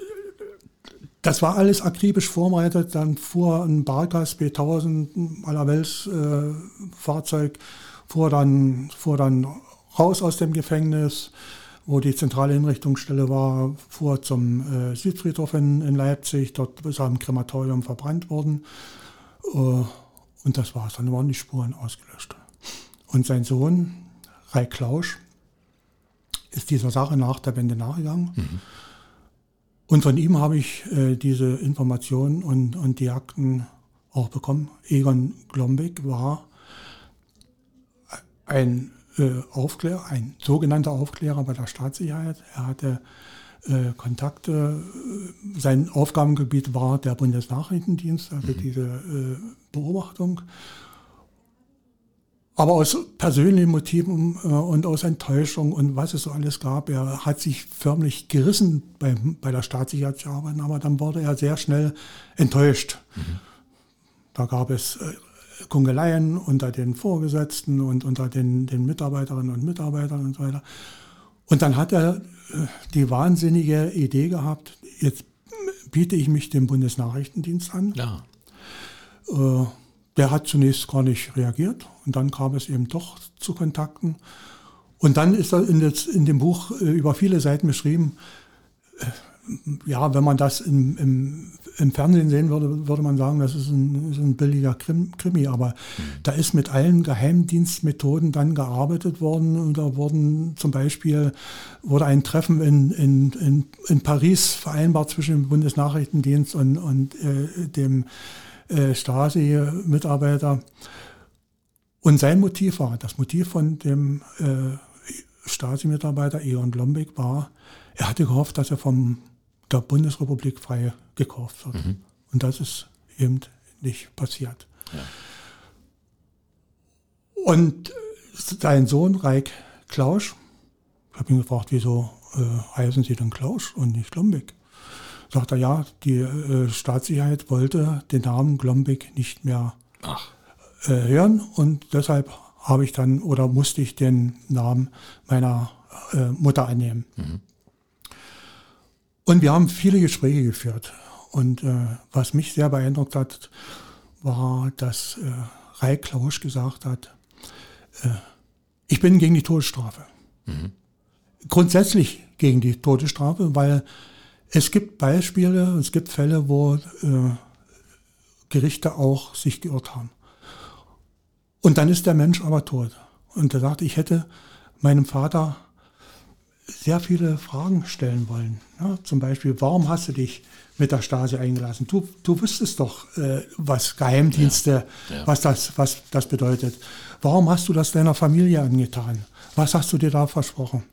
das war alles akribisch vorbereitet. Dann fuhr ein Barkas B1000 allerwelts äh, Fahrzeug, fuhr dann, fuhr dann raus aus dem Gefängnis, wo die zentrale Hinrichtungsstelle war, fuhr zum äh, Südfriedhof in, in Leipzig. Dort ist er im Krematorium verbrannt worden. Äh, und das war's. Dann waren die Spuren ausgelöscht. Und sein Sohn, Rai Klausch, ist dieser Sache nach der Wende nachgegangen. Mhm. Und von ihm habe ich äh, diese Informationen und, und die Akten auch bekommen. Egon Glombeck war ein Aufklärer, ein sogenannter Aufklärer bei der Staatssicherheit. Er hatte äh, Kontakte. Sein Aufgabengebiet war der Bundesnachrichtendienst, also mhm. diese äh, Beobachtung. Aber aus persönlichen Motiven äh, und aus Enttäuschung und was es so alles gab, er hat sich förmlich gerissen bei, bei der Staatssicherheit zu arbeiten, aber dann wurde er sehr schnell enttäuscht. Mhm. Da gab es äh, Kungeleien unter den Vorgesetzten und unter den, den Mitarbeiterinnen und Mitarbeitern und so weiter. Und dann hat er äh, die wahnsinnige Idee gehabt, jetzt biete ich mich dem Bundesnachrichtendienst an. Ja. Äh, der hat zunächst gar nicht reagiert und dann kam es eben doch zu Kontakten. Und dann ist er in, das, in dem Buch äh, über viele Seiten beschrieben, ja, wenn man das im, im, im, Fernsehen sehen würde, würde man sagen, das ist ein, ist ein billiger Krim, Krimi. Aber da ist mit allen Geheimdienstmethoden dann gearbeitet worden. Und da wurden zum Beispiel wurde ein Treffen in, in, in, in Paris vereinbart zwischen dem Bundesnachrichtendienst und, und äh, dem äh, Stasi-Mitarbeiter. Und sein Motiv war, das Motiv von dem äh, Stasi-Mitarbeiter Eon Lombeck war, er hatte gehofft, dass er vom der Bundesrepublik frei gekauft wird. Mhm. Und das ist eben nicht passiert. Ja. Und sein Sohn Reik Klausch, ich habe ihn gefragt, wieso äh, heißen Sie denn Klausch und nicht Lombeck? Sagt er, ja, die äh, Staatssicherheit wollte den Namen Glombeck nicht mehr äh, hören und deshalb habe ich dann oder musste ich den Namen meiner äh, Mutter annehmen. Mhm. Und wir haben viele Gespräche geführt. Und äh, was mich sehr beeindruckt hat, war, dass äh, Rai Klausch gesagt hat, äh, ich bin gegen die Todesstrafe. Mhm. Grundsätzlich gegen die Todesstrafe, weil es gibt Beispiele, es gibt Fälle, wo äh, Gerichte auch sich geirrt haben. Und dann ist der Mensch aber tot. Und er sagte, ich hätte meinem Vater sehr viele Fragen stellen wollen. Ja, zum Beispiel, warum hast du dich mit der Stasi eingelassen? Du, du wüsstest doch, äh, was Geheimdienste, ja, ja. was, das, was das bedeutet. Warum hast du das deiner Familie angetan? Was hast du dir da versprochen?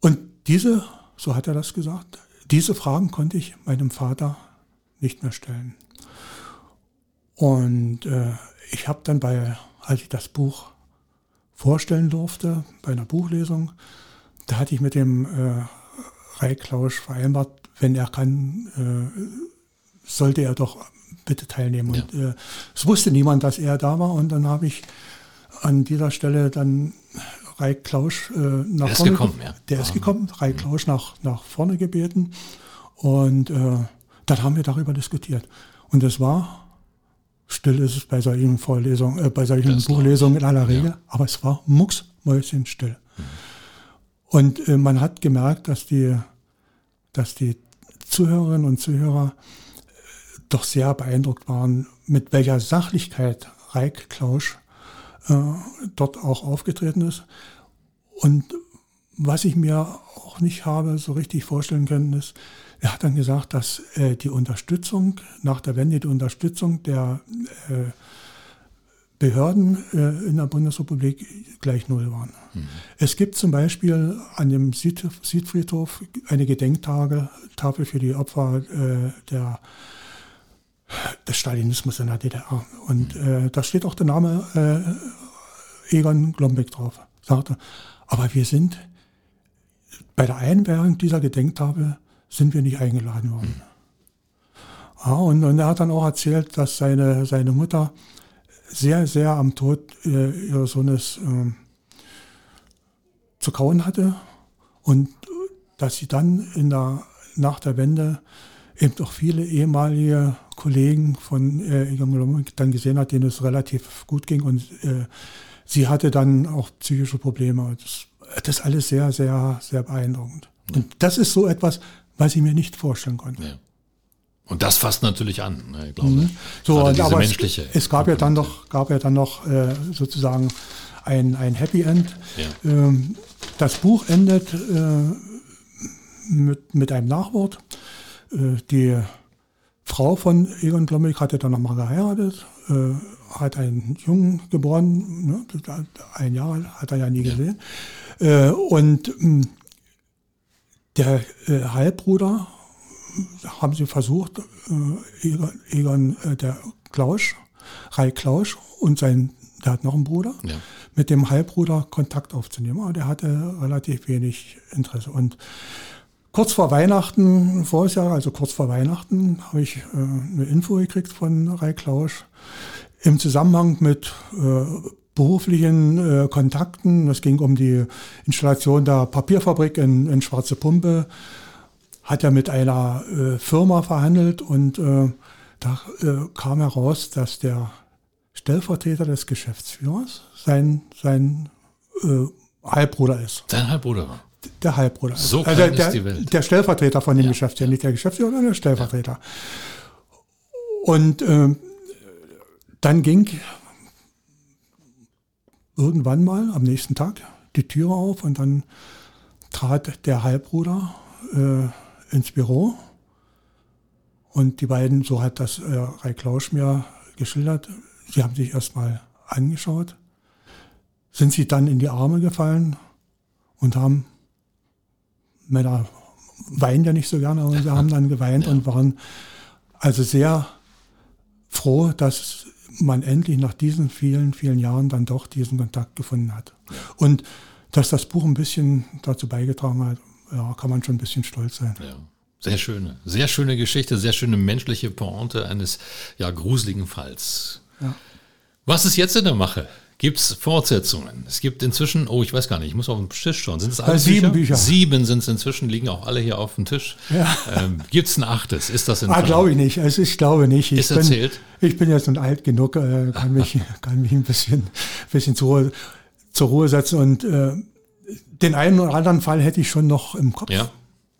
Und diese, so hat er das gesagt, diese Fragen konnte ich meinem Vater nicht mehr stellen. Und äh, ich habe dann bei, als ich das Buch vorstellen durfte bei einer Buchlesung. Da hatte ich mit dem äh, Rai Klausch vereinbart, wenn er kann, äh, sollte er doch bitte teilnehmen. Ja. Und äh, es wusste niemand, dass er da war. Und dann habe ich an dieser Stelle dann Rai Klausch äh, nach der vorne. Ist gekommen, ja. Der ist ah. gekommen, Rai mhm. Klausch nach, nach vorne gebeten. Und äh, dann haben wir darüber diskutiert. Und es war still ist es bei solchen Vorlesungen, äh, bei solchen Das Buchlesungen in aller Regel, Ja. aber es war mucksmäuschenstill. Und äh, man hat gemerkt, dass die, dass die Zuhörerinnen und Zuhörer äh, doch sehr beeindruckt waren, mit welcher Sachlichkeit Reik Klausch äh, dort auch aufgetreten ist. Und was ich mir auch nicht habe so richtig vorstellen können, ist, er hat dann gesagt, dass äh, die Unterstützung nach der Wende, die Unterstützung der äh, Behörden äh, in der Bundesrepublik gleich null waren. Es gibt zum Beispiel an dem Süd Südfriedhof eine Gedenktafel Tafel für die Opfer äh, der, des Stalinismus in der DDR. Und äh, da steht auch der Name äh, Egon Glombeck drauf. Sagte, aber wir sind bei der Einweihung dieser Gedenktafel sind wir nicht eingeladen worden. Ja, und, und er hat dann auch erzählt, dass seine, seine Mutter sehr, sehr am Tod äh, ihres Sohnes ähm, zu kauen hatte und äh, dass sie dann in der, nach der Wende eben doch viele ehemalige Kollegen von äh, Egon Glombeck dann gesehen hat, denen es relativ gut ging und äh, sie hatte dann auch psychische Probleme. Das, das ist alles sehr, sehr, sehr beeindruckend. Und das ist so etwas, was ich mir nicht vorstellen konnte. Ja. Und das fasst natürlich an, ne, ich glaube. So, Gerade und, aber menschliche. es, es gab ja dann noch, gab ja dann noch äh, sozusagen ein, ein Happy End. Ja. Ähm, das Buch endet äh, mit, mit einem Nachwort. Äh, die Frau von Egon Glombeck hatte dann nochmal geheiratet, äh, hat einen Jungen geboren, ne, ein Jahr hat er ja nie gesehen. Äh, und mh, der äh, Halbbruder haben sie versucht, äh, Egon, Egon äh, der Klausch, Rai Klausch und sein, der hat noch einen Bruder, Ja. mit dem Halbbruder Kontakt aufzunehmen. Aber der hatte relativ wenig Interesse. Und kurz vor Weihnachten, voriges Jahr, also kurz vor Weihnachten, habe ich äh, eine Info gekriegt von Rai Klausch im Zusammenhang mit äh, beruflichen äh, Kontakten. Es ging um die Installation der Papierfabrik in, in Schwarze Pumpe. Hat er mit einer äh, Firma verhandelt und äh, da äh, kam heraus, dass der Stellvertreter des Geschäftsführers sein, sein äh, Halbbruder ist. Sein Halbbruder war. Der Halbbruder. So also klein der, ist die Welt. der Stellvertreter von dem Geschäftsführer, nicht der Geschäftsführer, sondern der Stellvertreter. Und ähm, dann ging irgendwann mal am nächsten Tag die Tür auf und dann trat der Halbbruder äh, ins Büro. Und die beiden, so hat das äh, Rai Klausch mir geschildert, sie haben sich erstmal angeschaut, sind sie dann in die Arme gefallen und haben, Männer weinen ja nicht so gerne, aber sie haben dann geweint und waren also sehr froh, dass man endlich nach diesen vielen, vielen Jahren dann doch diesen Kontakt gefunden hat. Und dass das Buch ein bisschen dazu beigetragen hat, ja, kann man schon ein bisschen stolz sein. Ja. Sehr schöne, sehr schöne Geschichte, sehr schöne menschliche Pointe eines ja gruseligen Falls. Ja. Was ist jetzt in der Mache? Gibt es Fortsetzungen? Es gibt inzwischen, oh, ich weiß gar nicht, ich muss auf den Tisch schauen. Sind es alle Äh, sieben Bücher. Sieben sind es inzwischen, liegen auch alle hier auf dem Tisch. Ja. Ähm, Gibt es ein achtes? Ist das in Ah, glaube ich nicht. Also ich glaube nicht. Ich Ist bin, erzählt? Ich bin jetzt nun alt genug, äh, kann mich, kann mich ein bisschen, bisschen zur, Ruhe, zur Ruhe setzen und äh, den einen oder anderen Fall hätte ich schon noch im Kopf. Ja.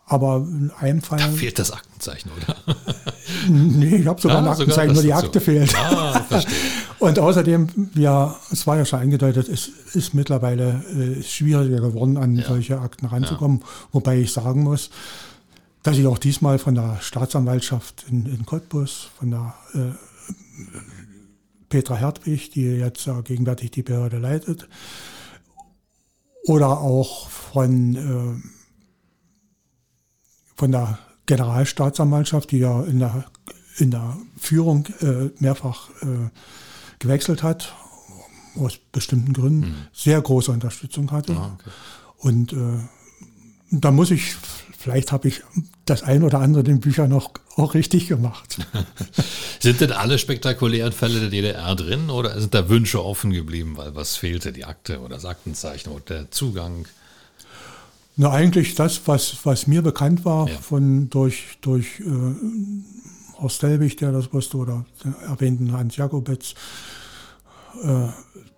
Aber in einem Fall, Da fehlt das Aktenzeichen, oder? nee, ich habe sogar ein Ah, sogar Aktenzeichen, das nur die. Akte fehlt. Ah, verstehe. Und außerdem, ja, es war ja schon angedeutet, es ist mittlerweile äh, schwieriger geworden, an solche Akten ranzukommen. Wobei ich sagen muss, dass ich auch diesmal von der Staatsanwaltschaft in, in Cottbus, von der äh, Petra Hertwig, die jetzt äh, gegenwärtig die Behörde leitet, oder auch von, äh, von der Generalstaatsanwaltschaft, die ja in der, in der Führung äh, mehrfach äh, gewechselt hat, aus bestimmten Gründen, sehr große Unterstützung hatte. Mhm. Ah, okay. Und äh, da muss ich, vielleicht habe ich das ein oder andere den Büchern noch auch richtig gemacht. Sind denn alle spektakulären Fälle der DDR drin oder sind da Wünsche offen geblieben, weil was fehlte? Die Akte oder das Aktenzeichen oder der Zugang? Na, eigentlich das, was, was mir bekannt war Ja. von durch, durch äh, Horst Delbig, der das wusste, oder den erwähnten Hans Jakobetz. Äh,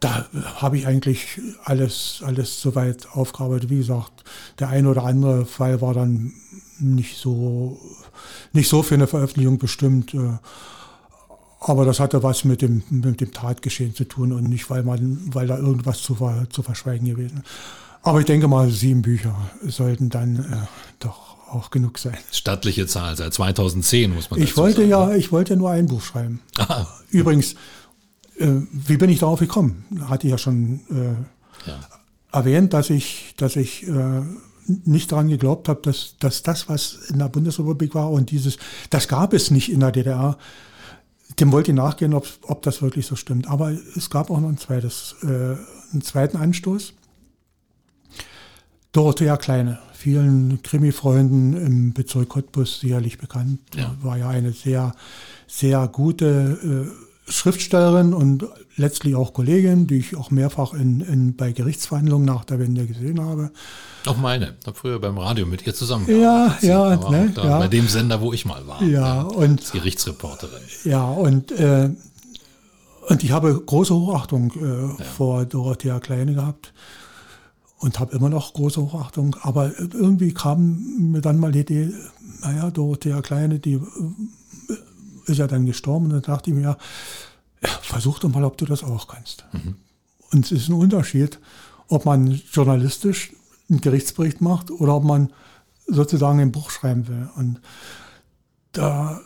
da habe ich eigentlich alles, alles soweit aufgearbeitet. Wie gesagt, der ein oder andere Fall war dann nicht so, nicht so für eine Veröffentlichung bestimmt. Äh, aber das hatte was mit dem, mit dem Tatgeschehen zu tun und nicht, weil man, weil da irgendwas zu, zu verschweigen gewesen ist. Aber ich denke mal, sieben Bücher sollten dann äh, doch auch genug sein. Stattliche Zahl, seit 2010 muss man Ich wollte sagen, ja, ne? ich wollte nur ein Buch schreiben. Aha. Übrigens, äh, wie bin ich darauf gekommen? Hatte ich ja schon äh, ja. erwähnt, dass ich, dass ich äh, nicht daran geglaubt habe, dass, dass das, was in der Bundesrepublik war und dieses, das gab es nicht in der DDR, dem wollte ich nachgehen, ob, ob das wirklich so stimmt. Aber es gab auch noch ein zweites, äh, einen zweiten Anstoß. Dorothea Kleine, vielen Krimi-Freunden im Bezirk Cottbus sicherlich bekannt. Ja. War ja eine sehr, sehr gute äh, Schriftstellerin und letztlich auch Kollegin, die ich auch mehrfach in, in, bei Gerichtsverhandlungen nach der Wende gesehen habe. Auch meine. Habe früher beim Radio mit ihr zusammen. Ja, ja, ne, ja. Bei dem Sender, wo ich mal war. Ja, ja und. Als Gerichtsreporterin. Ja, und, äh, und ich habe große Hochachtung äh, ja. vor Dorothea Kleine gehabt und habe immer noch große Hochachtung. Aber irgendwie kam mir dann mal die Idee, naja, Dorothea Kleine, die äh, ist ja dann gestorben. Und dann dachte ich mir, ja, versuch doch mal, ob du das auch kannst. Mhm. Und es ist ein Unterschied, ob man journalistisch einen Gerichtsbericht macht oder ob man sozusagen ein Buch schreiben will. Und da,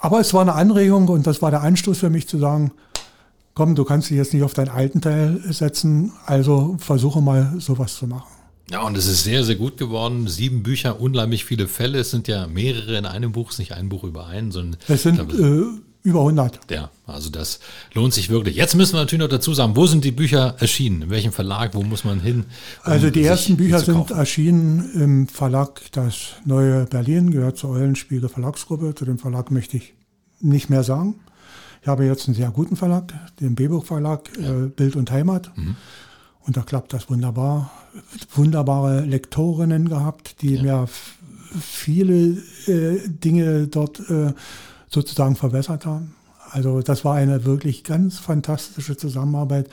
aber es war eine Anregung und das war der Anstoß für mich zu sagen, komm, du kannst dich jetzt nicht auf deinen alten Teil setzen, also versuche mal sowas zu machen. Ja, und es ist sehr, sehr gut geworden. Sieben Bücher, unheimlich viele Fälle. Es sind ja mehrere in einem Buch, es ist nicht ein Buch über einen, sondern. Es sind äh, über 100. Ja, also das lohnt sich wirklich. Jetzt müssen wir natürlich noch dazu sagen, wo sind die Bücher erschienen? In welchem Verlag? Wo muss man hin? Um also die ersten Bücher sind erschienen im Verlag Das Neue Berlin, gehört zur Eulenspiegel Verlagsgruppe. Zu dem Verlag möchte ich nicht mehr sagen. Ich habe jetzt einen sehr guten Verlag, den Bebuch Verlag, äh, Bild und Heimat. Mhm. Und da klappt das wunderbar. Wunderbare Lektorinnen gehabt, die ja. mir viele äh, Dinge dort äh, sozusagen verbessert haben. Also das war eine wirklich ganz fantastische Zusammenarbeit.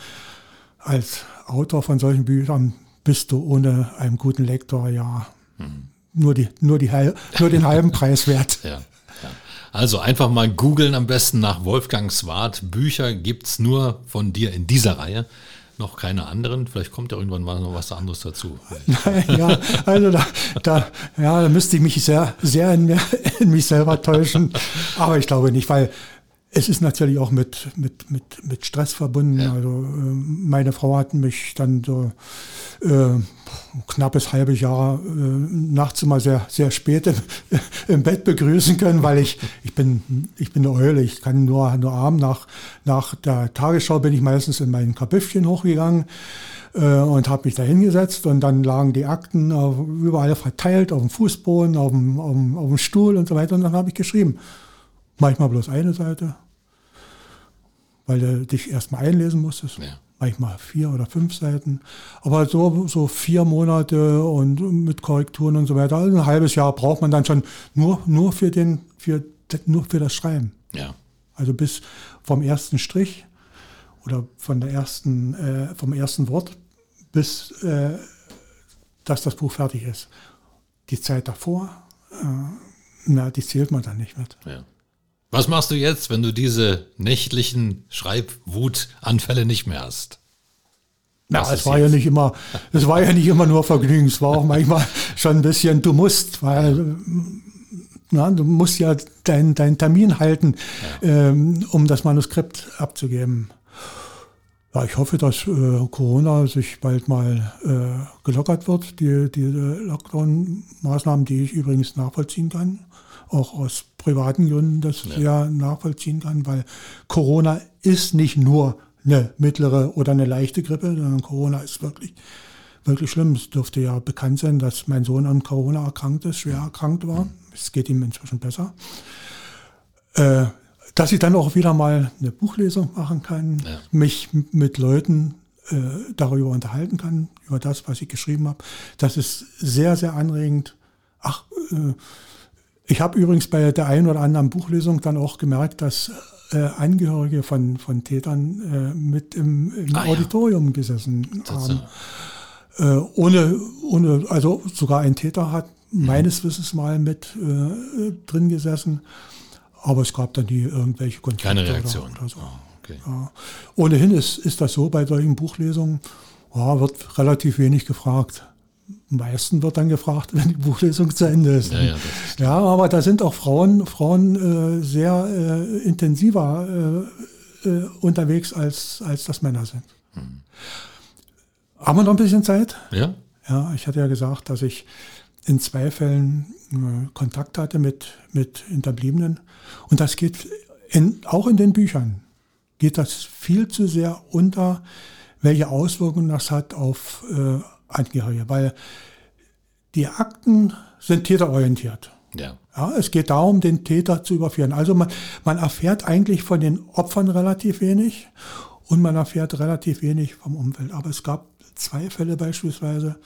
Als Autor von solchen Büchern bist du ohne einen guten Lektor ja mhm. nur, die, nur, die, nur den halben Preis wert. Ja. Also einfach mal googeln am besten nach Wolfgang Swart. Bücher gibt es nur von dir in dieser Reihe. Noch keine anderen. Vielleicht kommt ja irgendwann mal noch was anderes dazu. ja, also da, da, ja, da müsste ich mich sehr, sehr in, in mich selber täuschen. Aber ich glaube nicht, weil es ist natürlich auch mit, mit, mit, mit Stress verbunden. Ja. Also äh, meine Frau hat mich dann so äh, knappes halbes Jahr äh, nachts immer sehr, sehr spät im, im, Bett begrüßen können, weil ich, ich bin, ich bin eine Eule. Ich kann nur, nur abends nach, nach der Tagesschau bin ich meistens in mein Kabüffchen hochgegangen äh, und habe mich da hingesetzt und dann lagen die Akten auf, überall verteilt, auf dem Fußboden, auf dem, auf dem, auf dem Stuhl und so weiter und dann habe ich geschrieben. Manchmal bloß eine Seite, weil du dich erstmal einlesen musstest. Ja. Manchmal vier oder fünf Seiten. Aber so, so vier Monate und mit Korrekturen und so weiter. Also ein halbes Jahr braucht man dann schon nur, nur, für, den, für, nur für das Schreiben. Ja. Also bis vom ersten Strich oder von der ersten, äh, vom ersten Wort bis äh, dass das Buch fertig ist. Die Zeit davor, äh, na, die zählt man dann nicht mit. Ja. Was machst du jetzt, wenn du diese nächtlichen Schreibwutanfälle nicht mehr hast? Na, es war jetzt? ja nicht immer, es war ja nicht immer nur Vergnügen, es war auch manchmal schon ein bisschen, du musst, weil na, du musst ja deinen dein Termin halten, ja. ähm, um das Manuskript abzugeben. Ja, ich hoffe, dass äh, Corona sich bald mal äh, gelockert wird, die, diese Lockdown-Maßnahmen, die ich übrigens nachvollziehen kann auch aus privaten Gründen das ja. sehr nachvollziehen kann, weil Corona ist nicht nur eine mittlere oder eine leichte Grippe, sondern Corona ist wirklich, wirklich schlimm. Es dürfte ja bekannt sein, dass mein Sohn an Corona erkrankt ist, schwer erkrankt war. Es geht ihm inzwischen besser. Äh, dass ich dann auch wieder mal eine Buchlesung machen kann, ja. mich mit Leuten äh, darüber unterhalten kann, über das, was ich geschrieben habe. Das ist sehr, sehr anregend. Ach, äh, Ich habe übrigens bei der einen oder anderen Buchlesung dann auch gemerkt, dass äh, Angehörige von, von Tätern äh, mit im, im ah, Auditorium ja. gesessen haben. Äh, ohne, ohne, also sogar ein Täter hat mhm. meines Wissens mal mit äh, drin gesessen, aber es gab dann nie irgendwelche Konflikte. Keine Reaktion. Oder, oder so. oh, okay. ja. Ohnehin ist, ist das so bei solchen Buchlesungen, ja, wird relativ wenig gefragt. Am meisten wird dann gefragt, wenn die Buchlesung zu Ende ist. Ja, ja, ist ja aber da sind auch Frauen, Frauen äh, sehr äh, intensiver äh, äh unterwegs, als, als das Männer sind. Hm. Haben wir noch ein bisschen Zeit? Ja. Ja, ich hatte ja gesagt, dass ich in zwei Fällen äh, Kontakt hatte mit, mit Hinterbliebenen. Und das geht in, auch in den Büchern, geht das viel zu sehr unter, welche Auswirkungen das hat auf äh, Angehörige. Weil die Akten sind täterorientiert. Ja. ja. Es geht darum, den Täter zu überführen. Also man, man erfährt eigentlich von den Opfern relativ wenig und man erfährt relativ wenig vom Umfeld. Aber es gab zwei Fälle beispielsweise.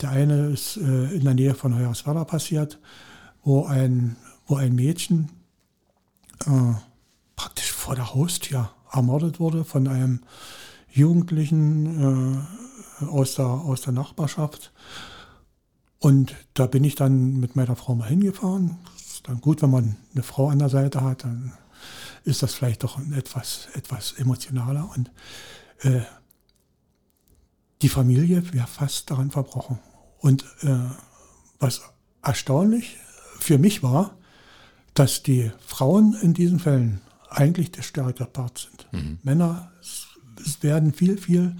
Der eine ist äh, in der Nähe von Hoyerswerda passiert, wo ein, wo ein Mädchen äh, praktisch vor der Haustür ermordet wurde von einem Jugendlichen äh, aus, der, aus der Nachbarschaft. Und da bin ich dann mit meiner Frau mal hingefahren. Ist dann gut, wenn man eine Frau an der Seite hat, dann ist das vielleicht doch etwas, etwas emotionaler. Und äh, die Familie wäre fast daran verbrochen. Und äh, was erstaunlich für mich war, dass die Frauen in diesen Fällen eigentlich der stärkere Part sind. Mhm. Männer es werden viel, viel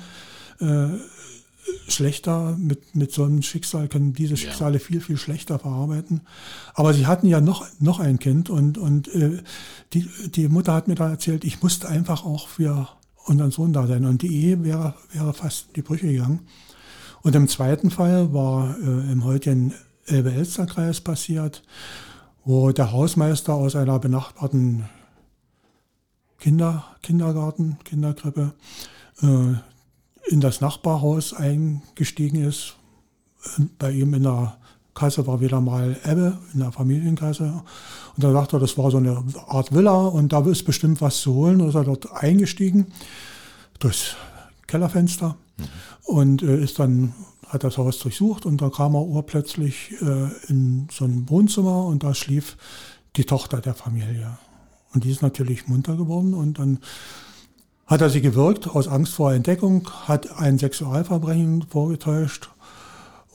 äh, schlechter mit, mit so einem Schicksal, können diese Schicksale ja. viel, viel schlechter verarbeiten. Aber sie hatten ja noch, noch ein Kind und, und äh, die, die Mutter hat mir da erzählt, ich musste einfach auch für unseren Sohn da sein. Und die Ehe wäre, wäre fast in die Brüche gegangen. Und im zweiten Fall war äh, im heutigen Elbe-Elster-Kreis passiert, wo der Hausmeister aus einer benachbarten Kinder, Kindergarten, Kinderkrippe, äh, in das Nachbarhaus eingestiegen ist. Bei ihm in der Kasse war wieder mal Ebbe, in der Familienkasse. Und da dachte er, das war so eine Art Villa und da ist bestimmt was zu holen. Und ist er dort eingestiegen durchs Kellerfenster mhm. und äh, ist dann hat das Haus durchsucht und da kam er urplötzlich äh, in so ein Wohnzimmer und da schlief die Tochter der Familie. Und die ist natürlich munter geworden und dann hat er sie gewirkt aus Angst vor Entdeckung, hat ein Sexualverbrechen vorgetäuscht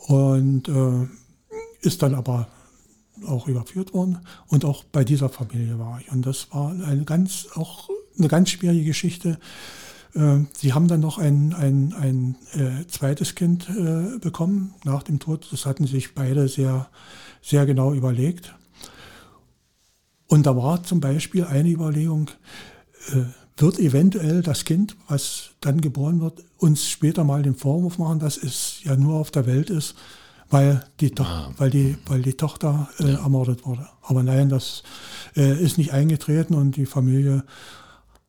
und äh, ist dann aber auch überführt worden. Und auch bei dieser Familie war ich. Und das war eine ganz, auch eine ganz schwierige Geschichte. Äh, sie haben dann noch ein, ein, ein äh, zweites Kind äh, bekommen nach dem Tod. Das hatten sich beide sehr, sehr genau überlegt. Und da war zum Beispiel eine Überlegung, äh, wird eventuell das Kind, was dann geboren wird, uns später mal den Vorwurf machen, dass es ja nur auf der Welt ist, weil die, to ah. weil die, weil die Tochter äh, ja. ermordet wurde. Aber nein, das äh, ist nicht eingetreten und die Familie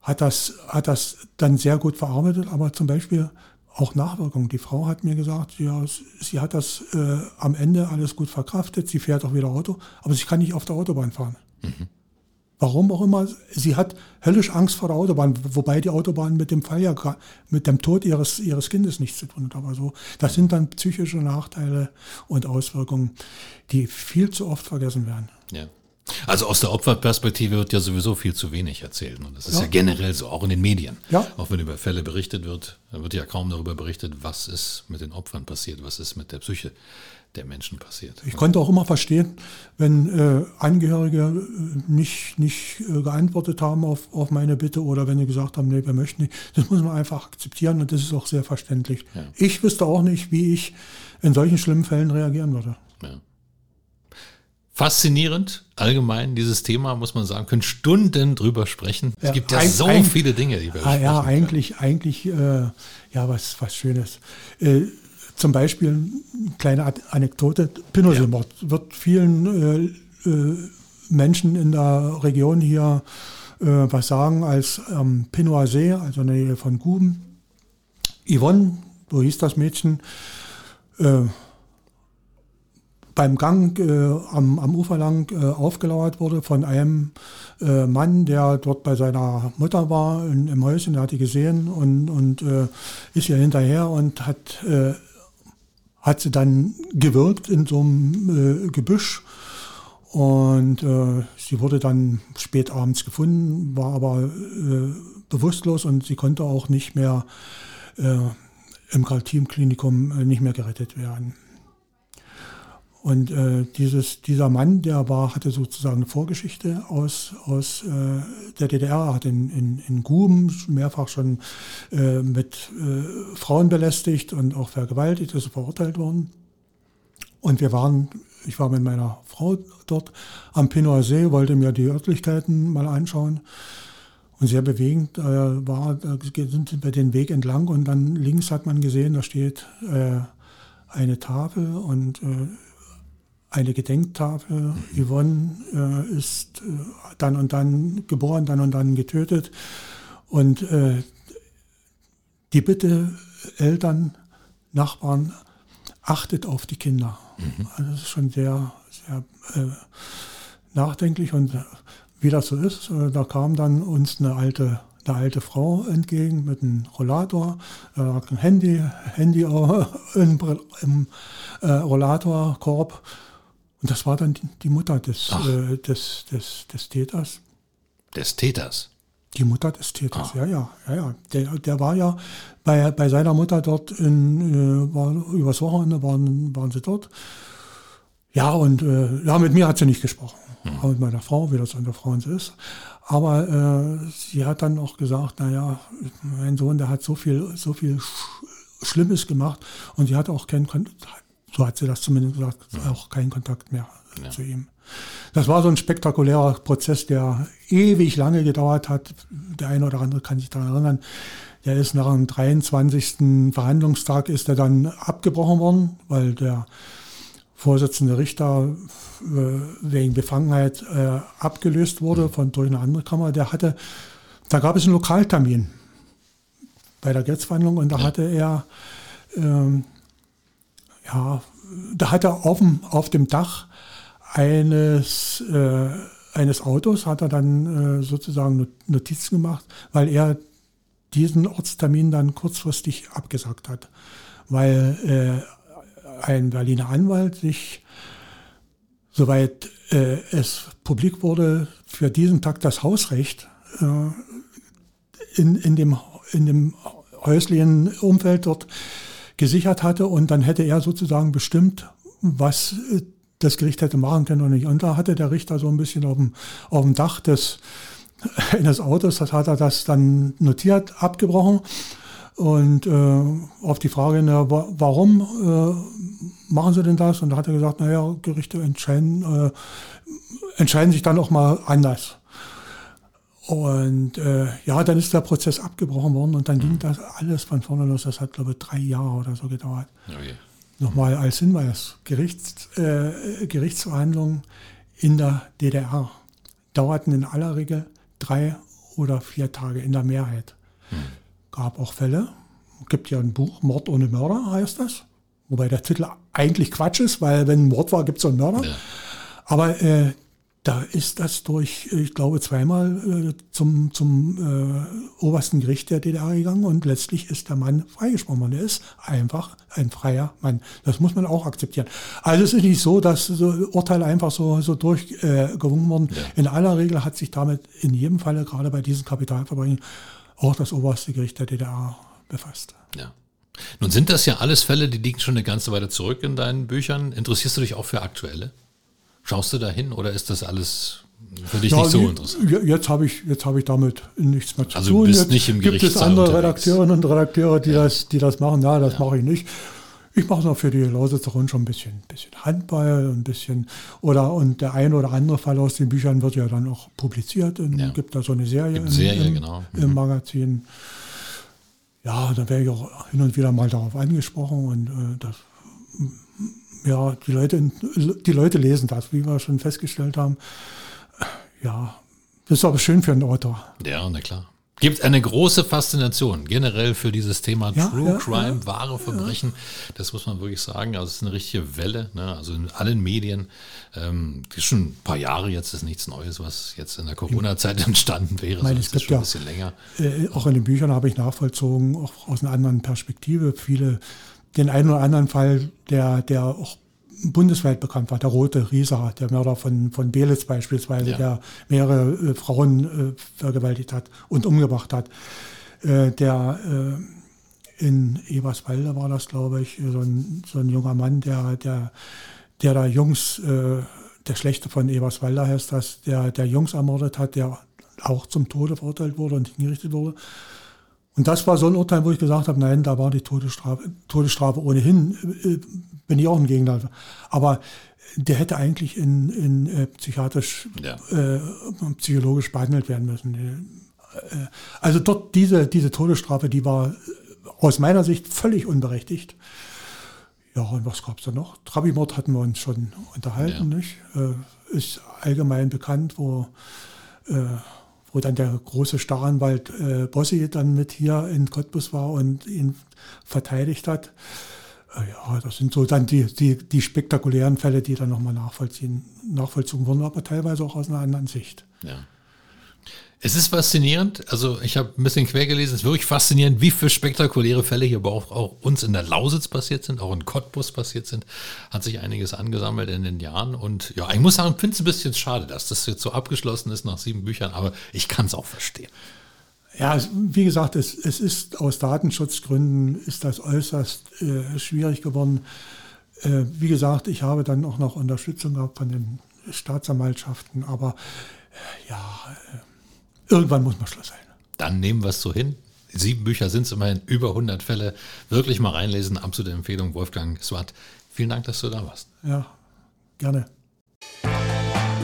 hat das, hat das dann sehr gut verarbeitet, aber zum Beispiel auch Nachwirkungen. Die Frau hat mir gesagt, ja, sie hat das äh, am Ende alles gut verkraftet, sie fährt auch wieder Auto, aber sie kann nicht auf der Autobahn fahren. Mhm. Warum auch immer, sie hat höllisch Angst vor der Autobahn, wobei die Autobahn mit dem Fall ja mit dem Tod ihres, ihres Kindes nichts zu tun hat. Aber so, das sind dann psychische Nachteile und Auswirkungen, die viel zu oft vergessen werden. Ja. Also aus der Opferperspektive wird ja sowieso viel zu wenig erzählt. Und das ist ja, ja generell so, auch in den Medien. Ja. Auch wenn über Fälle berichtet wird, wird ja kaum darüber berichtet, was ist mit den Opfern passiert, was ist mit der Psyche der Menschen passiert. Ich konnte auch immer verstehen, wenn äh, Angehörige äh, nicht, nicht äh, geantwortet haben auf, auf meine Bitte oder wenn sie gesagt haben, nee, wir möchten nicht. Das muss man einfach akzeptieren und das ist auch sehr verständlich. Ja. Ich wüsste auch nicht, wie ich in solchen schlimmen Fällen reagieren würde. Ja. Faszinierend, allgemein dieses Thema, muss man sagen, können Stunden drüber sprechen. Es ja, gibt ja so viele Dinge, die wir ah, Ja, eigentlich, können. eigentlich, äh, ja, was, was Schönes. Zum Beispiel eine kleine Anekdote, Pinochet-Mord ja. wird vielen äh, äh, Menschen in der Region hier äh, was sagen als am ähm, See, also in der Nähe von Guben. Yvonne, so hieß das Mädchen, äh, beim Gang äh, am, am Ufer lang äh, aufgelauert wurde von einem äh, Mann, der dort bei seiner Mutter war in, im Häuschen, der hat die gesehen und, und äh, ist ihr hinterher und hat, äh, hat sie dann gewirkt in so einem äh, Gebüsch. Und äh, sie wurde dann spät abends gefunden, war aber äh, bewusstlos und sie konnte auch nicht mehr äh, im Karl-Team-Klinikum äh, nicht mehr gerettet werden. Und äh, dieses, dieser Mann, der war, hatte sozusagen eine Vorgeschichte aus, aus äh, der DDR, hat in, in, in Guben mehrfach schon äh, mit äh, Frauen belästigt und auch vergewaltigt, ist verurteilt worden. Und wir waren, ich war mit meiner Frau dort am Pinoer See, wollte mir die Örtlichkeiten mal anschauen. Und sehr bewegend äh, war, da sind wir den Weg entlang und dann links hat man gesehen, da steht äh, eine Tafel und eine Gedenktafel. Yvonne äh, ist äh, dann und dann geboren, dann und dann getötet. Und äh, die Bitte, Eltern, Nachbarn, achtet auf die Kinder. Mhm. Also das ist schon sehr, sehr äh, nachdenklich. Und wie das so ist, äh, da kam dann uns eine alte eine alte Frau entgegen mit einem Rollator, äh, ein Handy, Handy im, im äh, Rollatorkorb und das war dann die Mutter des, äh, des, des, des Täters. Des Täters? Die Mutter des Täters, ah. ja, ja, ja, ja. Der, der war ja bei, bei seiner Mutter dort in, äh, war, übers Wochenende waren, waren sie dort. Ja, und äh, ja, mit mir hat sie nicht gesprochen. Hm. Aber mit meiner Frau, wie das unter Frauen ist. Aber äh, sie hat dann auch gesagt, naja, mein Sohn, der hat so viel, so viel Schlimmes gemacht und sie hat auch keinen so hat sie das zumindest gesagt, auch keinen Kontakt mehr ja. zu ihm. Das war so ein spektakulärer Prozess, der ewig lange gedauert hat. Der eine oder andere kann sich daran erinnern. Der ist nach dem 23. Verhandlungstag ist er dann abgebrochen worden, weil der Vorsitzende Richter äh, wegen Befangenheit äh, abgelöst wurde von durch eine andere Kammer. Der hatte, da gab es einen Lokaltermin bei der Gerichtsverhandlung und da hatte er ähm, ja, da hat er dem, auf dem Dach eines, äh, eines Autos, hat er dann äh, sozusagen Notizen gemacht, weil er diesen Ortstermin dann kurzfristig abgesagt hat, weil äh, ein Berliner Anwalt sich, soweit äh, es publik wurde, für diesen Tag das Hausrecht äh, in, in, dem, in dem häuslichen Umfeld dort gesichert hatte und dann hätte er sozusagen bestimmt, was äh, das Gericht hätte machen können oder nicht. Und da hatte der Richter so ein bisschen auf dem, auf dem Dach des, eines Autos, das hat er das dann notiert, abgebrochen. Und äh, auf die Frage, na, warum äh, machen Sie denn das? Und da hat er gesagt, naja, Gerichte entscheiden, äh, entscheiden sich dann auch mal anders. Und äh, ja, dann ist der Prozess abgebrochen worden und dann mhm. ging das alles von vorne los. Das hat, glaube ich, drei Jahre oder so gedauert. Okay. Nochmal als Hinweis, Gerichts, äh, Gerichtsverhandlungen in der DDR dauerten in aller Regel drei oder vier Tage in der Mehrheit. Mhm. Gab auch Fälle, gibt ja ein Buch, Mord ohne Mörder heißt das. Wobei der Titel eigentlich Quatsch ist, weil wenn ein Mord war, gibt es einen Mörder. Ja. Aber äh, da ist das durch, ich glaube, zweimal äh, zum, zum äh, obersten Gericht der DDR gegangen und letztlich ist der Mann freigesprochen worden. Er ist einfach ein freier Mann. Das muss man auch akzeptieren. Also es ist nicht so, dass so Urteile einfach so, so durchgewungen äh, wurden. Ja. In aller Regel hat sich damit in jedem Falle, gerade bei diesen Kapitalverbrechen, auch das oberste Gericht der DDR befasst. Ja. Nun sind das ja alles Fälle, die liegen schon eine ganze Weile zurück in deinen Büchern. Interessierst du dich auch für aktuelle? Schaust du da hin oder ist das alles für dich ja, nicht so interessant? Jetzt habe ich, jetzt ich damit nichts mehr zu also tun. Also bist jetzt nicht im Gibt es andere Redakteurinnen und Redakteure, die, ja. das, die das machen? Ja, das ja. mache ich nicht. Ich mache noch für die Lausitzer Rund schon ein bisschen, bisschen Handball, ein bisschen, oder, und der eine oder andere Fall aus den Büchern wird ja dann auch publiziert. Und ja. gibt da so eine Serie, im, Serie im, genau. mhm. im Magazin. Ja, da werde ich auch hin und wieder mal darauf angesprochen und äh, das ja, die Leute, die Leute lesen das, wie wir schon festgestellt haben. Ja, das ist aber schön für einen Autor. Ja, na klar. Gibt eine große Faszination generell für dieses Thema Ja, True ja, Crime, wahre Verbrechen. Das muss man wirklich sagen. Also es ist eine richtige Welle, ne? also in allen Medien. Ähm, ist schon ein paar Jahre jetzt, ist nichts Neues, was jetzt in der Corona-Zeit entstanden wäre. Ich meine, sondern es gibt schon ja- ein bisschen länger. Äh, auch in den Büchern habe ich nachvollzogen, auch aus einer anderen Perspektive, viele, den einen oder anderen Fall, der, der auch bundesweit bekannt war, der Rote Rieser, der Mörder von, von Belitz beispielsweise, Ja. der mehrere äh, Frauen äh, vergewaltigt hat und umgebracht hat. Äh, der äh, in Eberswalde war das, glaube ich, so ein, so ein junger Mann, der, der, der da Jungs, äh, der Schlechte von Eberswalde heißt das, der, der Jungs ermordet hat, der auch zum Tode verurteilt wurde und hingerichtet wurde. Und das war so ein Urteil, wo ich gesagt habe, nein, da war die Todesstrafe, Todesstrafe ohnehin, äh, bin ich auch ein Gegner. Aber der hätte eigentlich in, in äh, psychiatrisch, Ja. äh, psychologisch behandelt werden müssen. Äh, also dort diese, diese Todesstrafe, die war äh, aus meiner Sicht völlig unberechtigt. Ja, und was gab's da noch? Trabimord hatten wir uns schon unterhalten, Ja. nicht? Äh, ist allgemein bekannt, wo, äh, wo dann der große Staranwalt äh, Bossi dann mit hier in Cottbus war und ihn verteidigt hat. Äh, ja, das sind so dann die, die, die spektakulären Fälle, die dann nochmal nachvollziehen, nachvollzogen wurden, aber teilweise auch aus einer anderen Sicht. Ja. Es ist faszinierend, also ich habe ein bisschen quer gelesen, es ist wirklich faszinierend, wie viele spektakuläre Fälle hier aber auch, auch uns in der Lausitz passiert sind, auch in Cottbus passiert sind. Hat sich einiges angesammelt in den Jahren und ja, ich muss sagen, finde es ein bisschen schade, dass das jetzt so abgeschlossen ist nach sieben Büchern, aber ich kann es auch verstehen. Ja, wie gesagt, es, es ist aus Datenschutzgründen ist das äußerst äh, schwierig geworden. Äh, wie gesagt, ich habe dann auch noch Unterstützung gehabt von den Staatsanwaltschaften, aber äh, ja, äh, irgendwann muss man Schluss sein. Dann nehmen wir es so hin. Sieben Bücher sind es immerhin, über 100 Fälle. Wirklich mal reinlesen, absolute Empfehlung, Wolfgang Swart. Vielen Dank, dass du da warst. Ja, gerne.